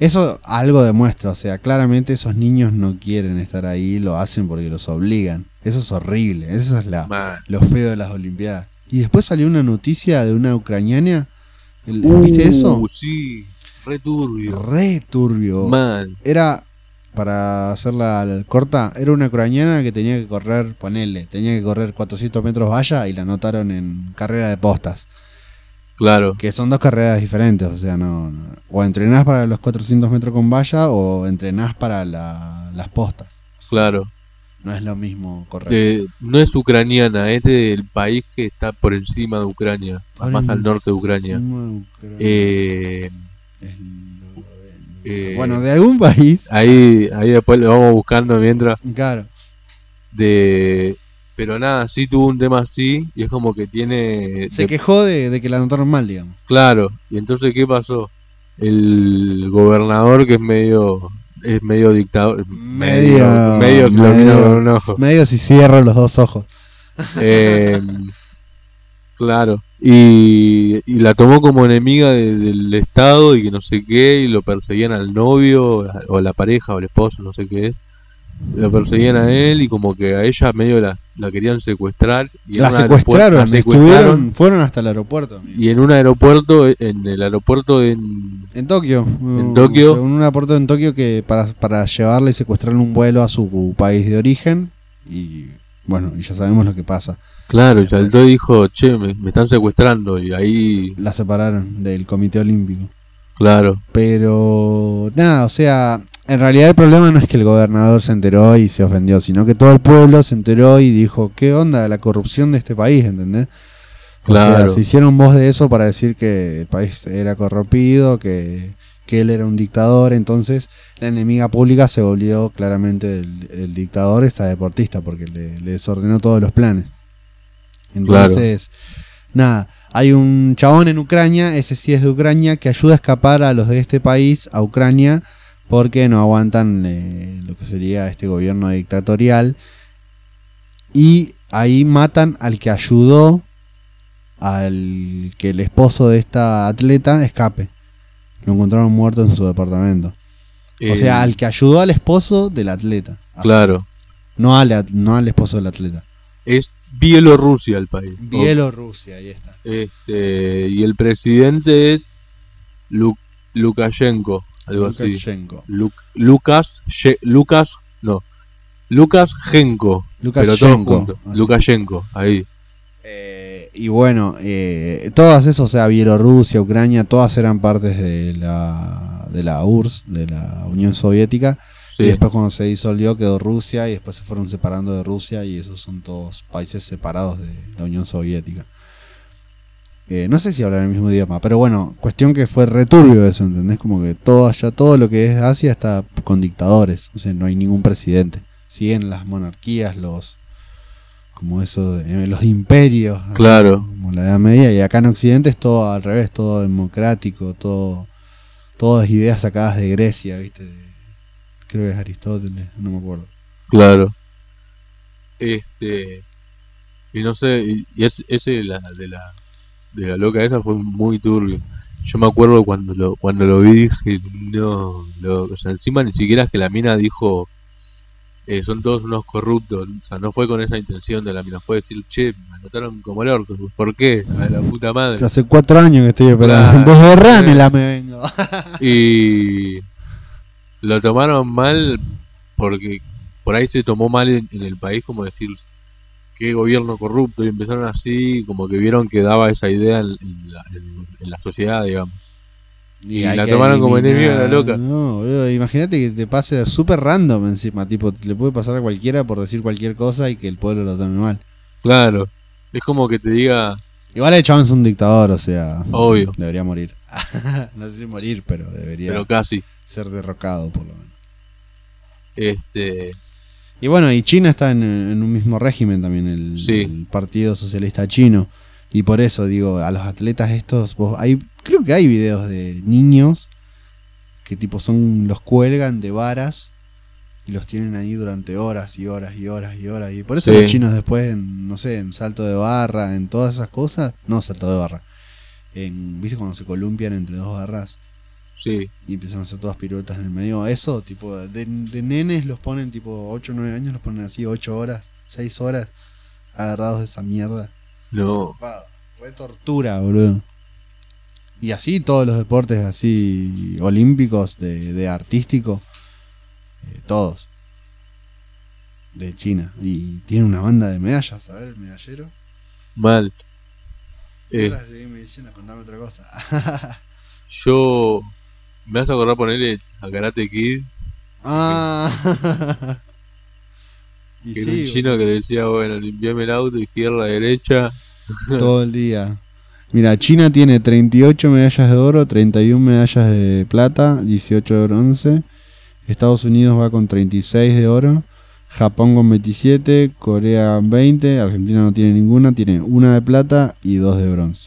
Eso algo demuestra, o sea, claramente esos niños no quieren estar ahí, lo hacen porque los obligan. Eso es horrible, eso es la, man. lo feo de las Olimpiadas. Y después salió una noticia de una ucraniana, ¿viste eso? Uh, sí, re turbio. Re turbio. Man, Era, para hacerla corta, era una ucraniana que tenía que correr, ponele, tenía que correr 400 metros valla y la anotaron en carrera de postas. claro, Que son dos carreras diferentes, o sea, no, no- o entrenás para los 400 metros con valla o entrenás para la- las postas. claro. No es lo mismo correr. Eh, no es ucraniana, es del país que está por encima de Ucrania, más al norte de Ucrania. de Ucrania. Eh, Es- eh, bueno, de algún país, ahí, ahí después lo vamos buscando mientras. claro. de pero nada, sí tuvo un tema así y es como que tiene Se de- quejó de, de que la anotaron mal, digamos. claro, y entonces ¿qué pasó? El gobernador que es medio es medio dictador, Medio- medio medio medio- mira con un ojo. Medio si cierro los dos ojos. Eh, claro, y, y la tomó como enemiga de- del Estado y que no sé qué, y lo perseguían al novio, o a la pareja, o al esposo, no sé qué es. Lo perseguían a él y como que a ella medio la, la querían secuestrar. Y La secuestraron, la secuestraron estuvieron, fueron hasta el aeropuerto. amigo. y en un aeropuerto, en el aeropuerto en... En Tokio. En Tokio. En un aeropuerto en Tokio que para, para llevarle y secuestrarle un vuelo a su país de origen. Y bueno, y ya sabemos lo que pasa. Claro, y saltó y dijo, che, me, me están secuestrando. Y ahí, La separaron del Comité Olímpico. claro, Pero nada, o sea, en realidad el problema no es que el gobernador se enteró y se ofendió, sino que todo el pueblo se enteró y dijo, ¿qué onda la corrupción de este país? ¿Entendés? O sea, se hicieron voz de eso para decir que el país era corrompido, que, que él era un dictador, entonces la enemiga pública se volvió claramente el, el dictador, esta deportista, porque le, le desordenó todos los planes. Entonces, nada, hay un chabón en Ucrania, ese sí es de Ucrania, que ayuda a escapar a los de este país a Ucrania porque no aguantan eh, lo que sería este gobierno dictatorial. Y ahí matan al que ayudó al que el esposo de esta atleta escape. Lo encontraron muerto en su departamento. O eh, sea, al que ayudó al esposo del atleta. claro, No al, no al esposo del atleta. es Bielorrusia el país. Bielorrusia, ahí está. Este, y el presidente es Lu- Lukashenko, algo así. Lukashenko. Luk- Lucas, Ye- Lucas, no, Lucas Genko. Pero. Así. Lukashenko, ahí. Eh, y bueno, eh, todas esas, o sea, Bielorrusia, Ucrania, todas eran partes de la, de la URSS, de la Unión Soviética. Sí. Y después cuando se disolvió quedó Rusia y después se fueron separando de Rusia y esos son todos países separados de la Unión Soviética. Eh, no sé si hablan el mismo idioma, pero bueno, cuestión que fue returbio eso, ¿entendés? Como que todo allá, todo lo que es Asia está con dictadores, o sea, no hay ningún presidente. Siguen las monarquías, los como eso, de- eh, los imperios, así Claro. como la Edad Media, y acá en Occidente es todo al revés, todo democrático, todo, todas ideas sacadas de Grecia, ¿viste? De- creo que es Aristóteles, no me acuerdo. Claro. Este. Y no sé, y, y es- ese de la, de la de la loca esa fue muy turbio. Yo me acuerdo cuando lo cuando lo vi dije, no, lo- o sea, encima ni siquiera es que la mina dijo eh, son todos unos corruptos, o sea, no fue con esa intención de la mina, fue decir, che, me mataron como el orto, ¿por qué? A la puta madre. Que hace cuatro años que estoy Claro. esperando. Desborrámela me vengo. Y lo tomaron mal porque por ahí se tomó mal en, en el país como decir qué gobierno corrupto y empezaron así como que vieron que daba esa idea en, en la, en- la sociedad digamos Y la tomaron como enemiga de la loca. No, boludo, imagínate que te pase súper random encima, tipo, le puede pasar a cualquiera por decir cualquier cosa y que el pueblo lo tome mal. claro es como que te diga Igual el chabón es un dictador, o sea, Obvio. debería morir. no sé si morir, pero debería pero casi ser derrocado por lo menos. este Y bueno, y China está en, en un mismo régimen también, el, Sí. el Partido Socialista Chino. Y por eso digo, a los atletas estos, vos, hay, creo que hay videos de niños que tipo son, los cuelgan de varas y los tienen ahí durante horas y horas y horas y horas. Y por eso Sí. los chinos después, en, no sé, en salto de barra, en todas esas cosas, no salto de barra, en, ¿viste cuando se columpian entre dos barras? Sí y empiezan a hacer todas piruetas en el medio. Eso, tipo, de, de nenes los ponen, tipo, 8 o 9 años, los ponen así 8 horas, 6 horas, agarrados de esa mierda. no Fue tortura, boludo. Y así todos los deportes así olímpicos, de, de artístico, eh, todos. De China. Y tiene una banda de medallas, ¿sabes? El medallero. mal Eh, seguime diciendo, contame otra cosa. yo me hace acordar ponerle a Karate Kid ah. Que era un chino que decía bueno limpiame el auto izquierda derecha todo el día. Mira, China tiene 38 medallas de oro, 31 medallas de plata, 18 de bronce. Estados Unidos va con 36 de oro. Japón con 27, Corea 20, Argentina no tiene ninguna, tiene una de plata y dos de bronce.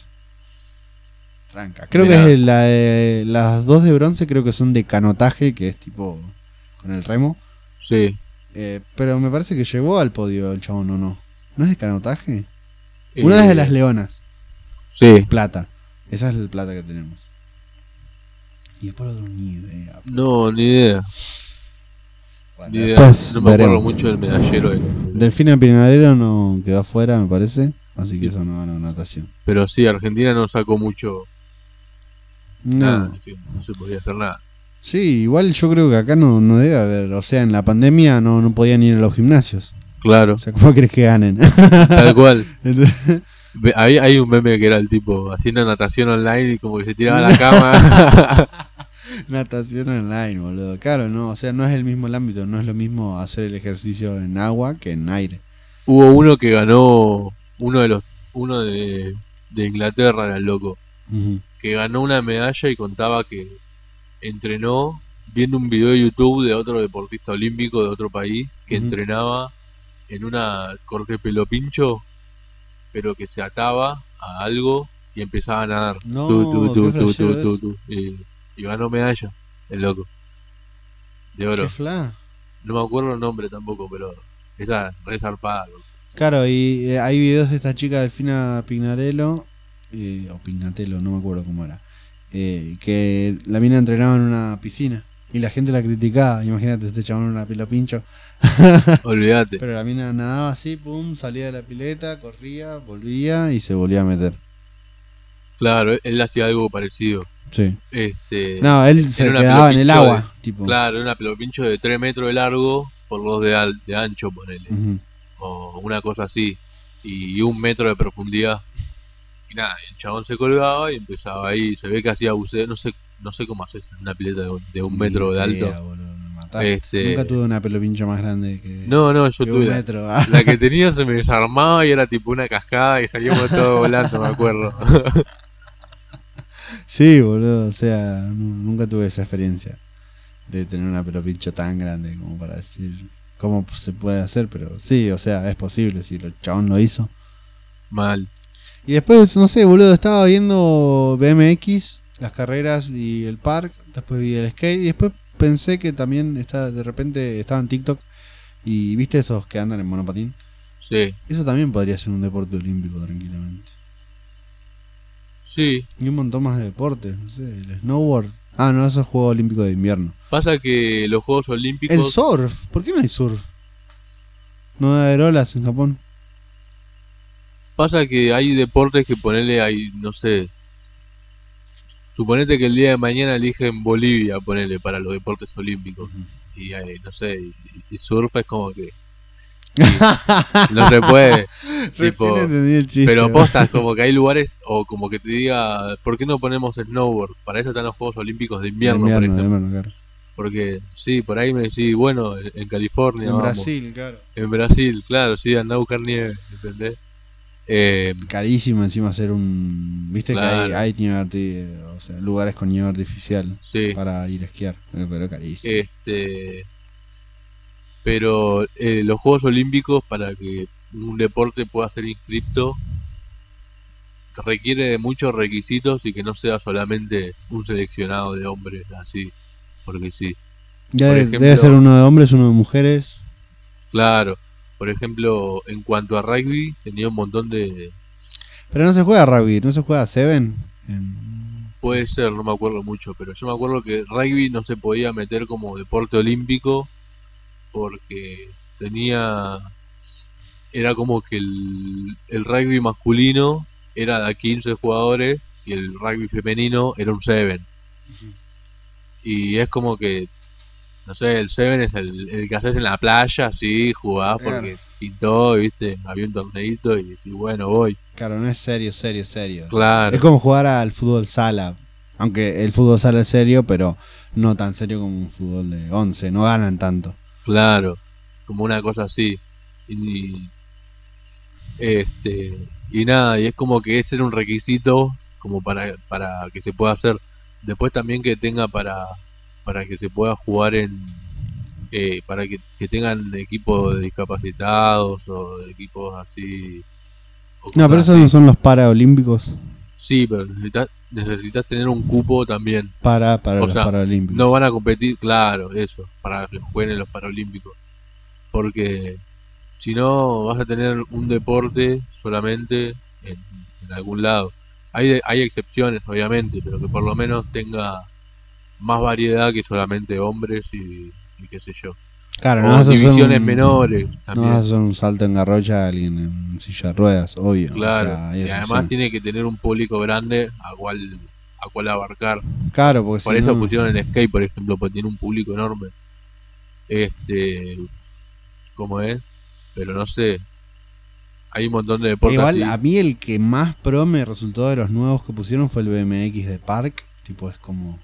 Tranca. Creo Mirá. que es la de- las dos de bronce creo que son de canotaje, que es tipo con el remo. sí Eh, pero me parece que llegó al podio el chabón, ¿o no? ¿No es de canotaje? Una es de Eh, las leonas sí plata. Esa es el plata que tenemos. Y después otro ni idea. no ni idea Bueno, Ni idea. después no me acuerdo mucho del medallero ese. Delfina Pinarero no quedó afuera, me parece. Así que eso no ganó natación. pero sí Argentina no sacó mucho No. nada no se podía hacer nada Sí, igual yo creo que acá no, no debe haber. O sea, en la pandemia no, no podían ir a los gimnasios. claro O sea, ¿cómo crees que ganen? tal cual Entonces, Hay, hay un meme que era el tipo haciendo natación online y como que se tiraba a la cama. natación online, boludo. Claro, no. O sea, no es el mismo el ámbito. No es lo mismo hacer el ejercicio en agua que en aire. Hubo uno que ganó, uno de los, uno de, de Inglaterra era el loco, Ujú. Que ganó una medalla y contaba que entrenó viendo un video de YouTube de otro deportista olímpico de otro país que entrenaba en una corte pelo pincho, pero que se ataba a algo y empezaba a nadar. No, tu, tu, tu. Y, y ganó medalla, el loco. De oro. No me acuerdo el nombre tampoco, pero esa re zarpada. loco. Claro, y eh, hay videos de esta chica Delfina Pignarello, eh, o Pignatello, no me acuerdo cómo era, eh, que la mina entrenaba en una piscina y la gente la criticaba. Imagínate, este chabón en una pila pincho. Olvídate. Pero la mina nadaba así, pum, salía de la pileta, corría, volvía y se volvía a meter. Claro, él hacía algo parecido. Sí. Este, No, él se quedaba en el agua, tipo. Claro, era una pelopincho de 3 metros de largo por 2 de, al- de ancho, ponele. Ujú. o una cosa así, y un metro de profundidad. Y nada, el chabón se colgaba y empezaba ahí, se ve que hacía buceo, no sé, no sé cómo haces en una pileta de un, de un metro de alto. boludo, me. Este- Nunca tuve una pelo pincho más grande que, No, no, yo tuve un la, metro. ah. la que tenía se me desarmaba y era tipo una cascada y salíamos todos volando, me acuerdo. Sí, boludo, o sea, nu- nunca tuve esa experiencia de tener una pelo pincho tan grande como para decir cómo se puede hacer, pero sí, o sea, es posible si el chabón lo hizo. Mal. Y después, no sé, boludo, estaba viendo BMX, las carreras y el park, después vi el skate y después pensé que también está, de repente estaba en TikTok y viste esos que andan en monopatín. Sí, Eso también podría ser un deporte olímpico tranquilamente. sí. Y un montón más de deportes, no sé, el snowboard. Ah, no, eso es juego olímpico de invierno. Pasa que los Juegos El Olímpicos... surf, ¿por qué no hay surf? No hay aerolas en Japón. Pasa que hay deportes que ponerle hay, no sé. Suponete que el día de mañana eligen Bolivia, ponerle para los deportes olímpicos. Y hay, no sé, y, y surf es como que. no se puede. tipo, chiste. pero postas, como que hay lugares, o como que te diga, ¿por qué no ponemos snowboard? Para eso están los Juegos Olímpicos de invierno, por Invierno, ejemplo. invierno, claro. Porque, sí, por ahí me decís, bueno, en en California, En vamos. Brasil, claro. En Brasil, claro, sí, anda a buscar nieve, ¿entendés? Eh, Carísimo encima hacer un... Viste que hay, hay nieve arti- o sea, lugares con nieve artificial sí. para ir a esquiar. Pero, carísimo. Este, pero eh, los Juegos Olímpicos para que un deporte pueda ser inscripto requiere de muchos requisitos y que no sea solamente un seleccionado de hombres así, porque sí, Ya por de- ejemplo- debe ser uno de hombres, uno de mujeres. claro. Por ejemplo, en cuanto a rugby, tenía un montón de... Pero no se juega rugby, no se juega Seven. En- Puede ser, no me acuerdo mucho, pero yo me acuerdo que rugby no se podía meter como deporte olímpico porque tenía era como que el, el rugby masculino era de 15 jugadores y el rugby femenino era un 7 y es como que no sé el 7 es el, el que haces en la playa sí jugás porque pintó viste había un torneito y decís bueno voy Claro, no es serio, serio, serio. claro Es como jugar al fútbol sala. Aunque el fútbol sala es serio, pero no tan serio como un fútbol de 11. No ganan tanto. Claro, como una cosa así. Y, este, y nada, y es como que ese era un requisito como para, para que se pueda hacer. Después también que tenga para, para que se pueda jugar en, eh, para que, que tengan equipos de discapacitados o de equipos así. No, pero esos no son los paraolímpicos. Sí, pero necesitas, necesitas tener un cupo también. Para, para O los sea, paraolímpicos. No van a competir, claro, eso, para que jueguen en los Paralímpicos. Porque si no, vas a tener un deporte solamente en, en algún lado. Hay, hay excepciones, obviamente, pero que por lo menos tenga más variedad que solamente hombres y, y qué sé yo. claro, no o hacer divisiones un- menores No también. hacer un salto en garrocha a alguien en silla de ruedas, obvio. o claro, sea, hay y además excepciones. tiene que tener un público grande a cual, a cual abarcar. Claro, porque Por si eso no- pusieron el skate, por ejemplo, porque tiene un público enorme. Este, ¿cómo es? Pero no sé. Hay un montón de deportes. Igual así. a mí el que más pro me resultó de los nuevos que pusieron fue el BMX de Park. Tipo, es como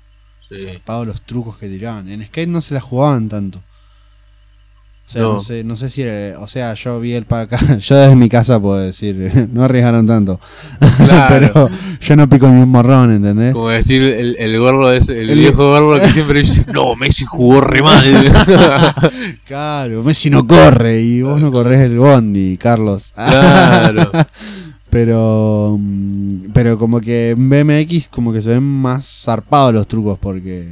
Sí. zarpado los trucos que tiraban. En skate no se la jugaban tanto. O sea, no, No. sé, no sé si, era- o sea, yo vi el acá, yo desde mi casa puedo decir, no arriesgaron tanto. Claro. Pero yo no pico ni un morrón, ¿entendés? Como decir el, el gorro ese, el, El- viejo gorro que siempre dice, no, Messi jugó re mal. Claro, Messi no corre y vos no corres el bondi, Carlos. claro. Pero mm, pero como que en BMX como que se ven más zarpados los trucos porque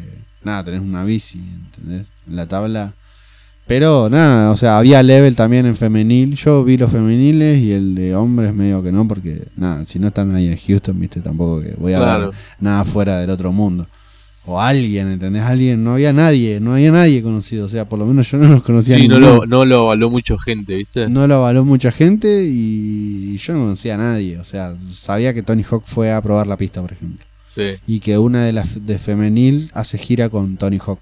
nada, tenés una bici, ¿entendés? En la tabla. Pero nada, o sea, había level también en femenil. Yo vi los femeniles y el de hombres medio que no porque nada, si no están ahí en Houston, viste, tampoco que voy a Claro. ver nada fuera del otro mundo. O alguien, ¿entendés? Alguien, no había nadie, no había nadie conocido, o sea, por lo menos yo no los conocía. Sí, no lo, no lo avaló mucha gente, ¿viste? No lo avaló mucha gente y yo no conocía a nadie. O sea, sabía que Tony Hawk fue a probar la pista, por ejemplo. Sí. Y que una de las de femenil hace gira con Tony Hawk.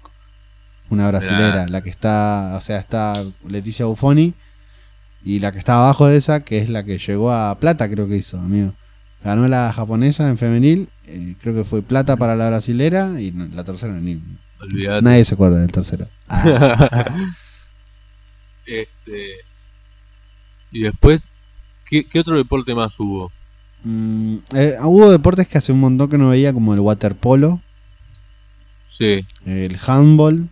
una brasilera, la que está, o sea, está Leticia Buffoni y la que está abajo de esa, que es la que llegó a plata, creo que hizo, amigo. Ganó la japonesa en femenil, eh, creo que fue plata para la brasilera y la tercera ni. Nadie se acuerda del tercero. este. Y después, ¿qué, qué otro deporte más hubo? Mm, eh, hubo deportes que hace un montón que no veía, como el waterpolo, Sí, el handball.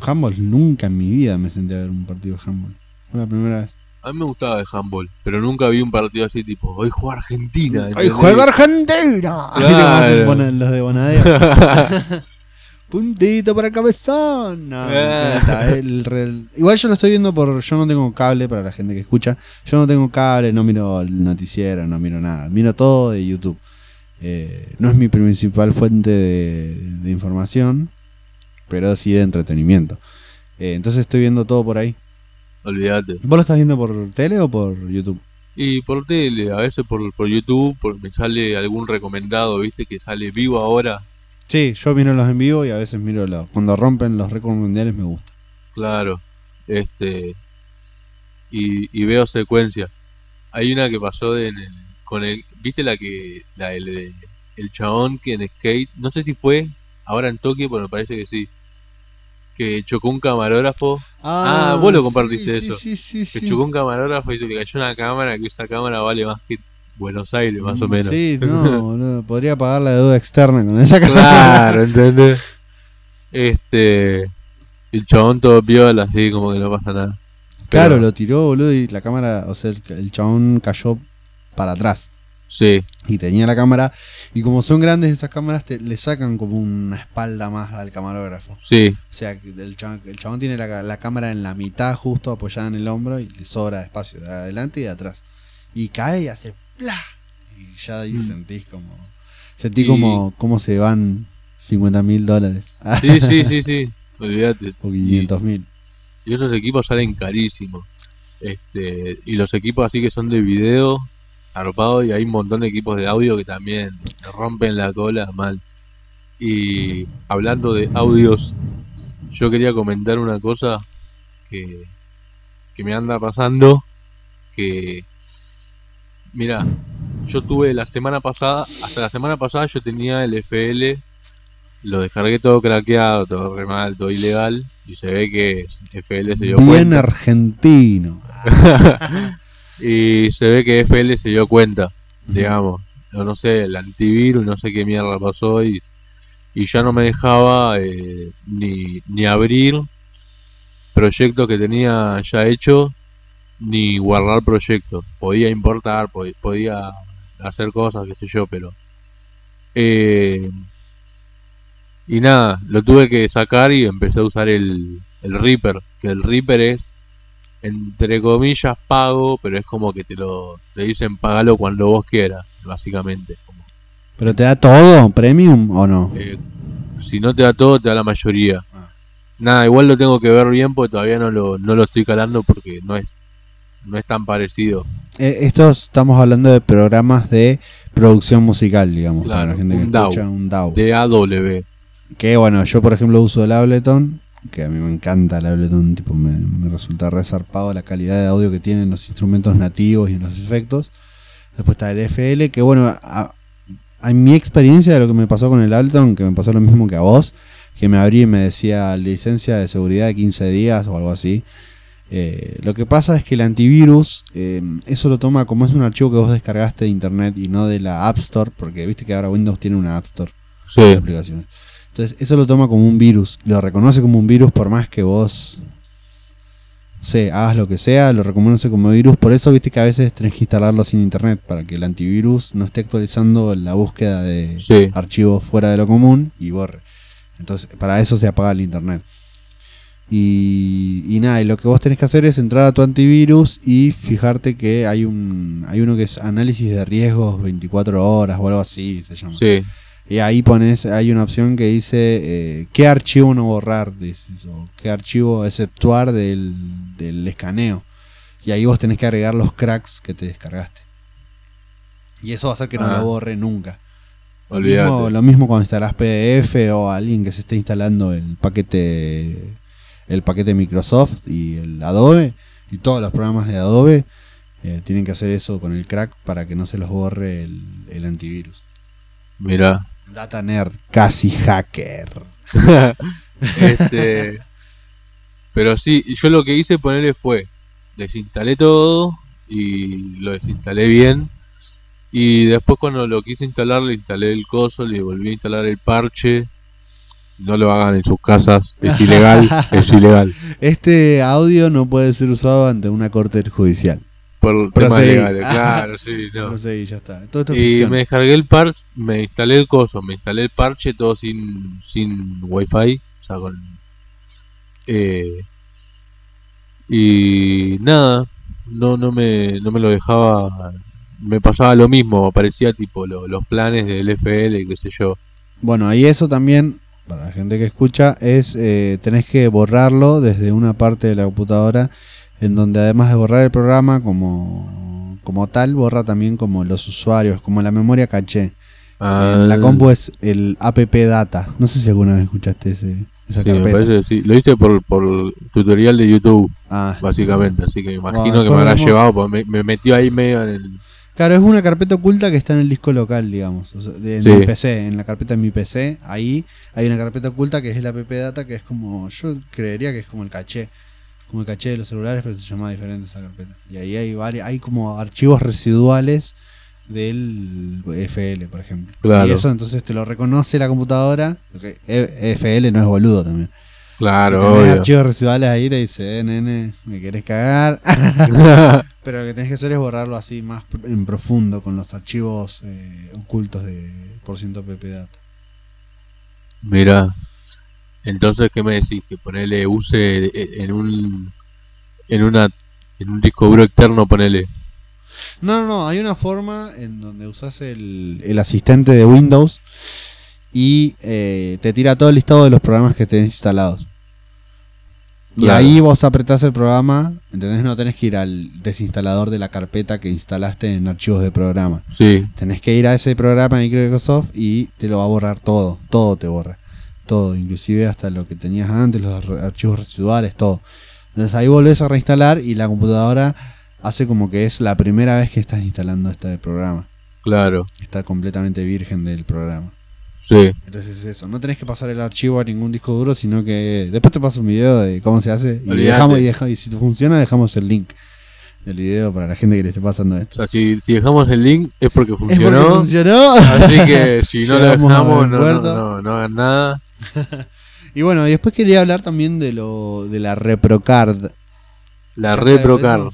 Handball, nunca en mi vida me senté a ver un partido de handball. Fue la primera vez. A mí me gustaba el handball, pero nunca vi un partido así tipo, hoy juega Argentina. ¡Ay, ¿entendés? juega Argentina! ¿Viste cómo hacen Bona- los de Bonadeo? Puntito para el cabezón. No, me encanta, el real- Igual yo lo estoy viendo por. Yo no tengo cable para la gente que escucha. Yo no tengo cable, no miro el noticiero, no miro nada. Miro todo de YouTube. Eh, no es mi principal fuente de, de información, pero sí de entretenimiento. Eh, entonces estoy viendo todo por ahí. Olvídate. ¿Vos lo estás viendo por tele o por YouTube? Y por tele, a veces por, por YouTube, por, me sale algún recomendado, viste, que sale vivo ahora. Sí, yo miro los en vivo y a veces miro los. Cuando rompen los récords mundiales me gusta. Claro, este y, y veo secuencias. Hay una que pasó de- en el- con el, viste la que la el, el chabón que en skate, no sé si fue ahora en Tokio, pero me parece que sí, que chocó un camarógrafo, Ah, vos lo compartiste sí, eso. Sí, sí, que chocó un camarógrafo y se le cayó una cámara, que esa cámara vale más que Buenos Aires, más o menos. Sí, no, boludo, podría pagar la deuda externa con esa cámara. Claro, ¿entendés? Este, el chabón todo piola, así como que no pasa nada. Claro, lo tiró, boludo, y la cámara, o sea, el, el chabón cayó para atrás. Sí, Y tenía la cámara, y como son grandes esas cámaras, te, le sacan como una espalda más al camarógrafo. sí, O sea, el chabón, el chabón tiene la, la cámara en la mitad, justo apoyada en el hombro, y le sobra espacio de adelante y de atrás. Y cae y hace ¡pla! Y ya ahí Mm. sentís como. Sentí Y- como cómo se van 50 mil dólares. sí, sí, sí, sí, olvídate. o Y, 500 mil. y esos equipos salen carísimos. Este, y los equipos así que son de video, arropados, y hay un montón de equipos de audio que también rompen la cola mal. Y hablando de audios, yo quería comentar una cosa que, que me anda pasando, que mira, yo tuve la semana pasada, hasta la semana pasada yo tenía el FL, lo descargué todo craqueado, todo re mal, todo ilegal, y se ve que FL se dio Bien cuenta. argentino. y se ve que FL se dio cuenta, digamos. Yo no sé, el antivirus, no sé qué mierda pasó y, y ya no me dejaba eh, ni, ni abrir proyectos que tenía ya hecho ni guardar proyectos. Podía importar, po- podía hacer cosas, qué sé yo, pero... eh, y nada, lo tuve que sacar y empecé a usar el, el Reaper, que el Reaper es entre comillas pago, pero es como que te lo te dicen pagalo cuando vos quieras, básicamente. ¿Pero te da todo premium o no? eh, si no te da todo, te da la mayoría. Ah. Nada, igual lo tengo que ver bien porque todavía no lo, no lo estoy calando porque no es no es tan parecido. Eh, estos estamos hablando de programas de producción musical, digamos, para Claro, la gente que un DAW. escucha un DAW. DAW. Que bueno, yo por ejemplo uso el Ableton, que a mí me encanta el Ableton, tipo me, me resulta resarpado la calidad de audio que tienen los instrumentos nativos y en los efectos. Después está el FL, que bueno, a, a mi experiencia de lo que me pasó con el Ableton, que me pasó lo mismo que a vos, que me abrí y me decía licencia de seguridad de 15 días o algo así. Eh, lo que pasa es que el antivirus, eh, eso lo toma como es un archivo que vos descargaste de internet y no de la App Store, porque viste que ahora Windows tiene una App Store Sí, de aplicaciones. Entonces, eso lo toma como un virus. Lo reconoce como un virus por más que vos sé, hagas lo que sea, lo reconoce como virus. Por eso, viste que a veces tenés que instalarlo sin internet para que el antivirus no esté actualizando la búsqueda de Sí. archivos fuera de lo común y borre. Entonces, para eso se apaga el internet. Y, y nada, y lo que vos tenés que hacer es entrar a tu antivirus y fijarte que hay un hay uno que es análisis de riesgos 24 horas o algo así se llama. sí, Y ahí pones, hay una opción que dice eh, qué archivo no borrar, dices, o qué archivo exceptuar del, del escaneo. Y ahí vos tenés que agregar los cracks que te descargaste. Y eso va a hacer que no Ah. lo borre nunca. Lo mismo, lo mismo cuando instalás PDF o alguien que se esté instalando el paquete el paquete Microsoft y el Adobe y todos los programas de Adobe eh, tienen que hacer eso con el crack para que no se los borre el, el antivirus. Mira. Data nerd, casi hacker. este, pero sí, yo lo que hice ponerle fue, desinstalé todo y lo desinstalé bien. Y después cuando lo quise instalar, le instalé el coso, le volví a instalar el parche. No lo hagan en sus casas, es ilegal, es ilegal. Este audio no puede ser usado ante una corte judicial. Por temas legales, claro, sí, no. Y ya está. Todo esto es Y ficción. me descargué el parche, me instalé el coso, me instalé el parche todo sin, sin wifi, o sea, con... eh, y nada, no, no, me, no me lo dejaba, me pasaba lo mismo, aparecía tipo lo- los planes del FL, qué sé yo. Bueno, y eso también, para la gente que escucha, es eh, tenés que borrarlo desde una parte de la computadora, en donde además de borrar el programa como, como tal, borra también como los usuarios, como la memoria caché. Ah, En la compu es el app data. No sé si alguna vez escuchaste ese, esa sí, me parece sí. Lo hice por, por tutorial de YouTube, Ah, básicamente, así que me imagino que me habrá llevado, porque me, me metió ahí medio en el... Claro, es una carpeta oculta que está en el disco local, digamos. O sea, de, en Sí. mi PC, en la carpeta de mi PC. Ahí hay una carpeta oculta que es el app data, que es como. Yo creería que es como el caché. Como el caché de los celulares, pero se llama diferente esa carpeta. Y ahí hay varios, hay como archivos residuales del FL, por ejemplo. Claro. Y eso entonces te lo reconoce la computadora. E- FL no es boludo también. Claro, archivos residuales ahí te dice, eh, nene, me querés cagar. Pero lo que tenés que hacer es borrarlo así más en profundo con los archivos eh, ocultos de por ciento PP data. Mira, entonces qué me decís que ponerle use eh, en un en una en un disco duro externo ponele. No, no, no, hay una forma en donde usas el, el asistente de Windows y eh, te tira todo el listado de los programas que tenés instalados. Y ahí vos apretás el programa, ¿entendés? No tenés que ir al desinstalador de la carpeta que instalaste en archivos de programa. Sí, Tenés que ir a ese programa de Microsoft y te lo va a borrar todo, todo te borra, todo, inclusive hasta lo que tenías antes, los ar- archivos residuales, todo. Entonces ahí volvés a reinstalar y la computadora hace como que es la primera vez que estás instalando este programa. claro. Está completamente virgen del programa. Sí, Entonces es eso, no tenés que pasar el archivo a ningún disco duro, sino que después te paso un video de cómo se hace y, dejamos, y, deja- y si funciona dejamos el link del video para la gente que le esté pasando o esto. sea, si, si dejamos el link es porque ¿Es porque funcionó. Así que si no lo dejamos, no, no, no, no hagan nada. Y bueno, y después quería hablar también de lo de la ReproCard. La ¿Qué trae ReproCard.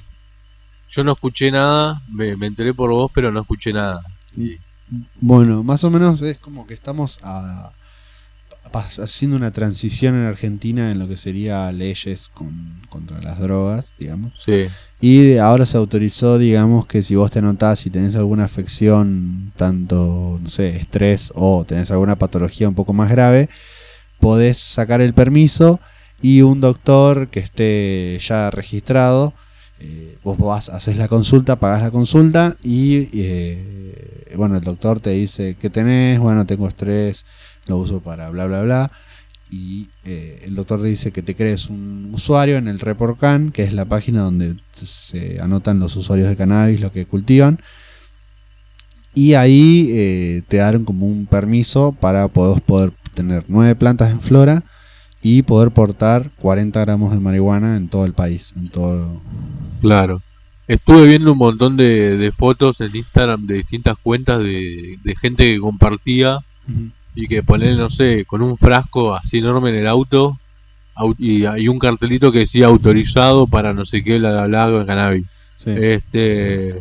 Yo no escuché nada, me, me enteré por vos, pero no escuché nada. Y- Bueno, más o menos es como que estamos a- haciendo una transición en Argentina en lo que sería leyes con- contra las drogas, digamos. sí, Y ahora se autorizó, digamos, que si vos te anotás y tenés alguna afección, tanto, no sé, estrés o tenés alguna patología un poco más grave, podés sacar el permiso y un doctor que esté ya registrado, eh, vos vas, haces la consulta, pagás la consulta y, eh, bueno, el doctor te dice que tenés, bueno, tengo estrés, lo uso para bla, bla, bla. Y eh, el doctor te dice que te crees un usuario en el Reporcan, que es la página donde se anotan los usuarios de cannabis, lo que cultivan. Y ahí eh, te dan como un permiso para poder tener nueve plantas en flora y poder portar 40 gramos de marihuana en todo el país. En todo... claro. Estuve viendo un montón de, de fotos en Instagram de distintas cuentas de, de gente que compartía y que poner, no sé, con un frasco así enorme en el auto au- y hay un cartelito que decía autorizado para no sé qué, bla, bla, bla, cannabis. Sí. Este.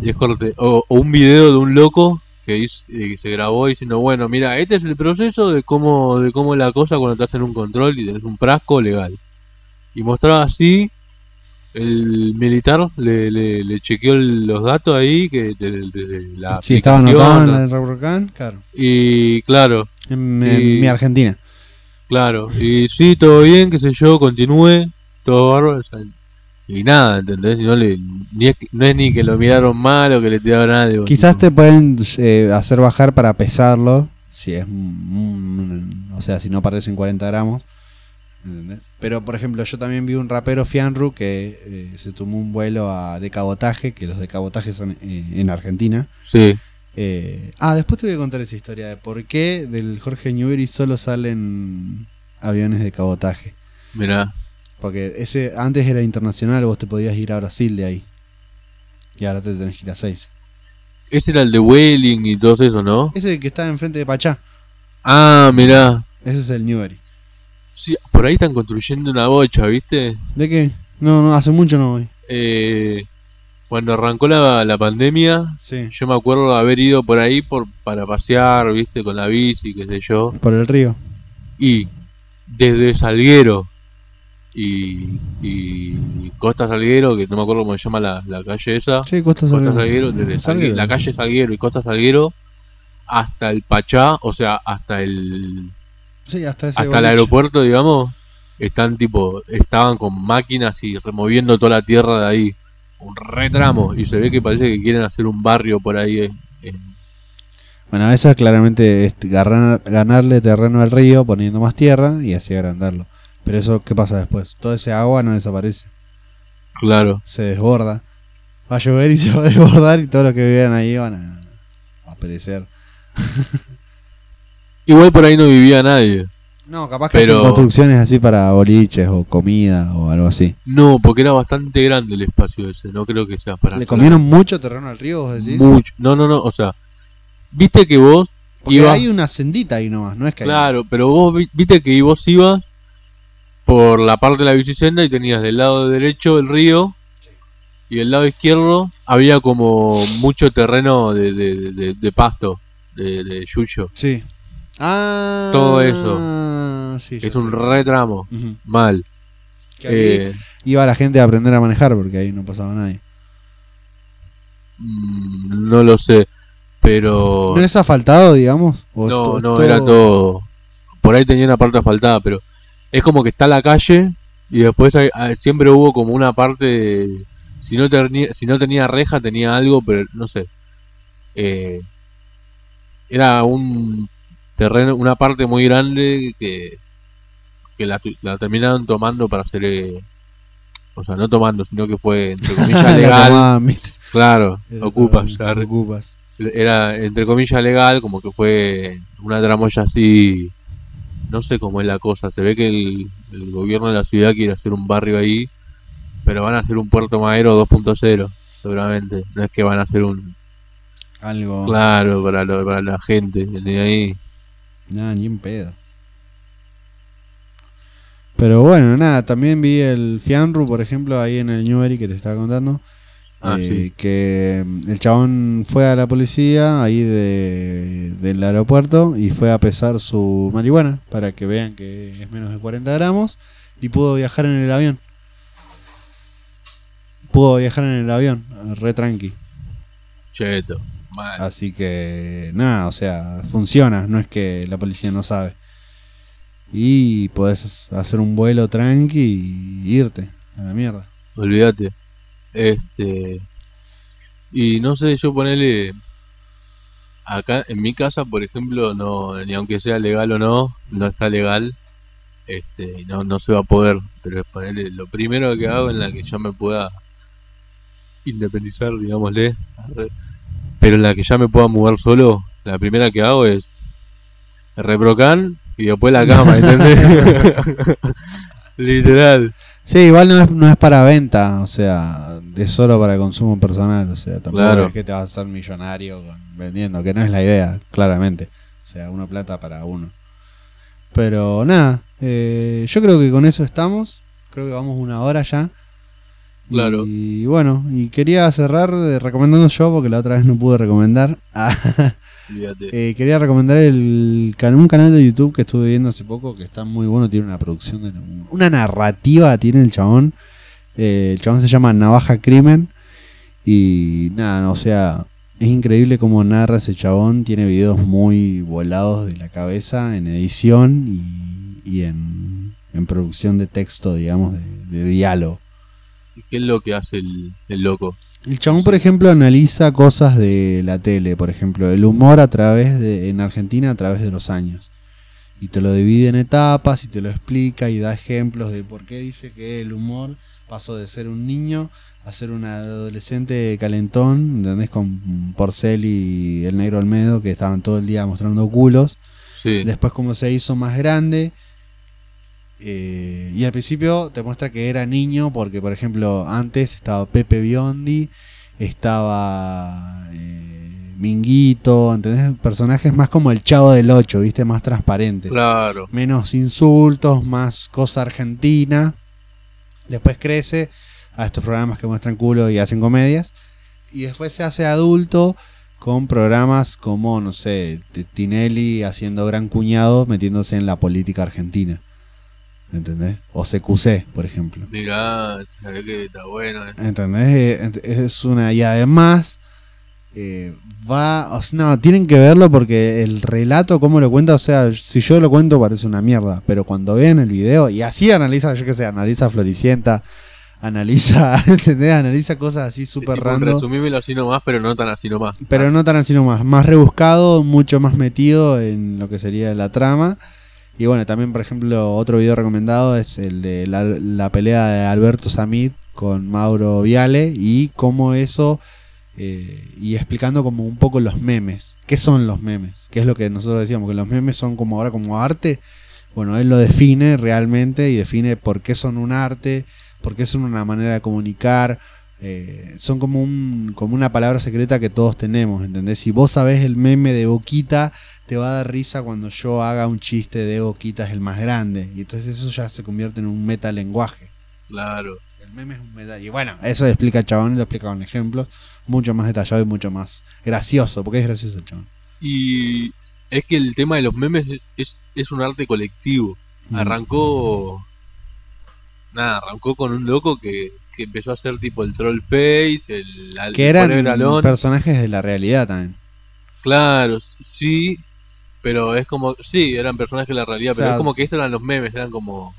y es corte- O, o un video de un loco que, que se grabó diciendo, bueno, mira, este es el proceso de cómo, de cómo es la cosa cuando te hacen un control y tenés un frasco legal. Y mostraba así, el militar le, le, le chequeó los datos ahí, que de, de- de la si estaba anotado en el Reporcan, claro. Y claro, En, en Y- mi Argentina. Claro, y sí, todo bien, qué sé yo, continúe, todo bárbaro. o sea, y nada, ¿entendés? No le, ni es, no es ni que lo miraron mal o que le tiraron algo. Quizás te pueden eh, hacer bajar para pesarlo, si es, un- o sea, si no parecen 40 gramos. ¿entendés? Pero por ejemplo, yo también vi un rapero Fianru que eh, se tomó un vuelo a, de cabotaje, que los de cabotaje son eh, en Argentina. Sí, Eh, ah, después te voy a contar esa historia de por qué del Jorge Newbery solo salen aviones de cabotaje. mirá. Porque ese antes era internacional, vos te podías ir a Brasil de ahí. Y ahora te tenés que ir a 6. Ese era el de Welling y todo eso, ¿no? Ese que está enfrente de Pachá, Ah, mirá. ese es el Newbery. Sí, por ahí están construyendo una bocha, ¿viste? ¿De qué? No, no, hace mucho no voy. Eh, cuando arrancó la, la pandemia, Sí. yo me acuerdo de haber ido por ahí por, para pasear, ¿viste? Con la bici, qué sé yo. Por el río. Y desde Salguero y, y Costa Salguero, que no me acuerdo cómo se llama la, la calle esa. Sí, Costa Costa Salguero. Desde Salguero. la calle Salguero y Costa Salguero hasta el Pachá, o sea, hasta el Sí, hasta ese hasta el aeropuerto, digamos, están tipo, estaban con máquinas y removiendo toda la tierra de ahí, un retramo, y se ve que parece que quieren hacer un barrio por ahí. eh, en- Bueno, eso es claramente es ganar- ganarle terreno al río poniendo más tierra y así agrandarlo. Pero eso, ¿qué pasa después? Todo ese agua no desaparece. claro, se desborda. Va a llover y se va a desbordar y todos los que vivían ahí van a, a perecer. igual por ahí no vivía nadie. No, capaz que Pero- construcciones así para boliches o comida o algo así. No, porque era bastante grande el espacio ese, no creo que sea para... ¿Le comieron mucho terreno al río, vos decís? mucho. No, no, no, o sea, viste que vos Porque ibas... hay una sendita ahí nomás, no es que hay- Claro, pero vos vi- viste que vos ibas por la parte de la bicicenda y tenías del lado derecho el río y del lado izquierdo había como mucho terreno de, de, de- de pasto, de, de yuyo. Sí. Ah, Todo eso. sí, Es un retramo, mal. Que ahí Eh, iba la gente a aprender a manejar porque ahí no pasaba nadie. mm, no lo sé, pero... ¿No es asfaltado, digamos? ¿O No, no, era todo. Por ahí tenía una parte asfaltada, pero es como que está la calle y después hay- hay- siempre hubo como una parte. de- si, no tenía, si no tenía reja, tenía algo, pero no sé. Eh, era un terreno, una parte muy grande que, que la, la terminaron tomando para hacer. eh, o sea, no tomando, sino que fue, entre comillas, La legal. claro, Era ocupas. todo- arre ocupas. era entre comillas legal, como que fue una tramoya así, no sé cómo es la cosa, se ve que el, el gobierno de la ciudad quiere hacer un barrio ahí, pero van a hacer un Puerto Madero 2.0, seguramente, no es que van a hacer un, Algo. claro, para, lo- para la gente, ni ahí, Nada, ni en pedo. Pero bueno, nada, también vi el Fianru, por ejemplo, ahí en el Newbery que te estaba contando. Ah, eh, sí. Que mm, el chabón fue a la policía ahí de, del aeropuerto y fue a pesar su marihuana para que vean que es menos de 40 gramos y pudo viajar en el avión. Pudo viajar en el avión, re tranqui. cheto, mal. Así que nada, o sea, funciona, no es que la policía no sabe. Y podés hacer un vuelo tranqui y irte a la mierda. olvídate. Este. Y no sé, yo ponerle. Acá en mi casa, por ejemplo, no ni aunque sea legal o no, no está legal. Este, y no, no se va a poder. Pero es ponerle lo primero que hago en la que yo me pueda independizar, digámosle. Pero en la que ya me pueda mover solo, la primera que hago es Reprocan y después la cama, ¿entendés? Literal. Sí, igual no es, no es para venta, o sea, es solo para consumo personal, o sea, tampoco Claro. es que te vas a hacer millonario vendiendo, que no es la idea, claramente. O sea, una plata para uno. Pero nada, eh, yo creo que con eso estamos, creo que vamos una hora ya. Claro. Y bueno, y quería cerrar eh, recomendando yo, porque la otra vez no pude recomendar. Olvídate. Eh, quería recomendar el un canal de YouTube que estuve viendo hace poco que está muy bueno, tiene una producción, de, una narrativa tiene el chabón. Eh, el chabón se llama Navaja Crimen y nada, o sea, es increíble cómo narra ese chabón, tiene videos muy volados de la cabeza en edición y, y en, en producción de texto, digamos, de, de diálogo. ¿Y qué es lo que hace el, el loco? El chabón, por ejemplo, analiza cosas de la tele, por ejemplo, el humor a través de, en Argentina a través de los años. Y te lo divide en etapas y te lo explica y da ejemplos de por qué dice que el humor pasó de ser un niño a ser un adolescente calentón, ¿entendés? Con Porcel y el negro Olmedo que estaban todo el día mostrando culos. Sí. Después como se hizo más grande. eh, y al principio te muestra que era niño porque, por ejemplo, antes estaba Pepe Biondi, estaba eh, Minguito, ¿entendés? Personajes más como el Chavo del Ocho, ¿viste? Más transparentes. Claro. Menos insultos, más cosa argentina. Después crece a estos programas que muestran culo y hacen comedias. Y después se hace adulto con programas como, no sé, Tinelli haciendo gran cuñado metiéndose en la política argentina. ¿Entendés? O CQC, por ejemplo. Mirá, que está bueno. eh. ¿Entendés? Eh, Es una. Y además. Eh, va. o sea, no, tienen que verlo porque el relato, cómo lo cuenta, o sea, si yo lo cuento parece una mierda. Pero cuando vean el video, y así analiza, yo qué sé, analiza Floricienta, analiza. ¿Entendés? Analiza cosas así súper random. Resumímelo así nomás, pero no tan así nomás. Pero no tan así nomás, más rebuscado, mucho más metido en lo que sería la trama. Y bueno, también por ejemplo otro video recomendado es el de la, la pelea de Alberto Samit con Mauro Viale y cómo eso, eh, y explicando como un poco los memes. ¿Qué son los memes? ¿Qué es lo que nosotros decíamos? Que los memes son como ahora como arte. Bueno, él lo define realmente y define por qué son un arte, por qué son una manera de comunicar, eh, son como un como una palabra secreta que todos tenemos, ¿entendés? Si vos sabés el meme de Boquita, te va a dar risa cuando yo haga un chiste de Boquita es el más grande. Y entonces eso ya se convierte en un metalenguaje. Claro. El meme es un meta. Y bueno, eso explica chabón y lo explica con ejemplos mucho más detallado y mucho más gracioso. Porque es gracioso el chabón. Y es que el tema de los memes es, es, es un arte colectivo. Mm. Arrancó. Nada, arrancó con un loco que, que empezó a hacer tipo el troll face, el, al- Que eran personajes de la realidad también. Claro, sí, pero es como, sí, eran personajes de la realidad, O pero es como que estos eran los memes, eran como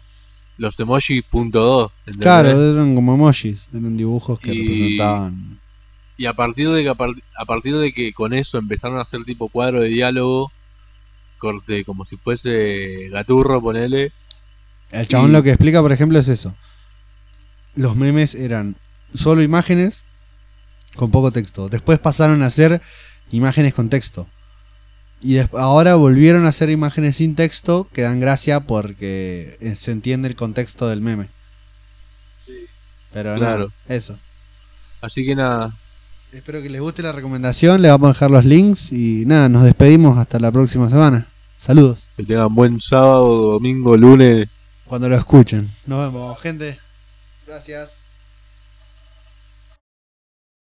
los emojis punto dos, ¿entendés? Claro, eran como emojis, eran dibujos que Y- representaban. Y a partir de que a, par- a partir de que con eso empezaron a hacer tipo cuadro de diálogo, corte como si fuese gaturro, ponele, El chabón Y- lo que explica, por ejemplo, es eso. Los memes eran solo imágenes con poco texto. Después pasaron a ser imágenes con texto. Y ahora volvieron a hacer imágenes sin texto que dan gracia porque eh, se entiende el contexto del meme. Pero Claro. nada, eso. así que nada, Espero que les guste la recomendación. Le vamos a dejar los links. Y nada, nos despedimos hasta la próxima semana. Saludos. que tengan buen sábado, domingo, lunes. Cuando lo escuchen. Nos vemos, gente. Gracias.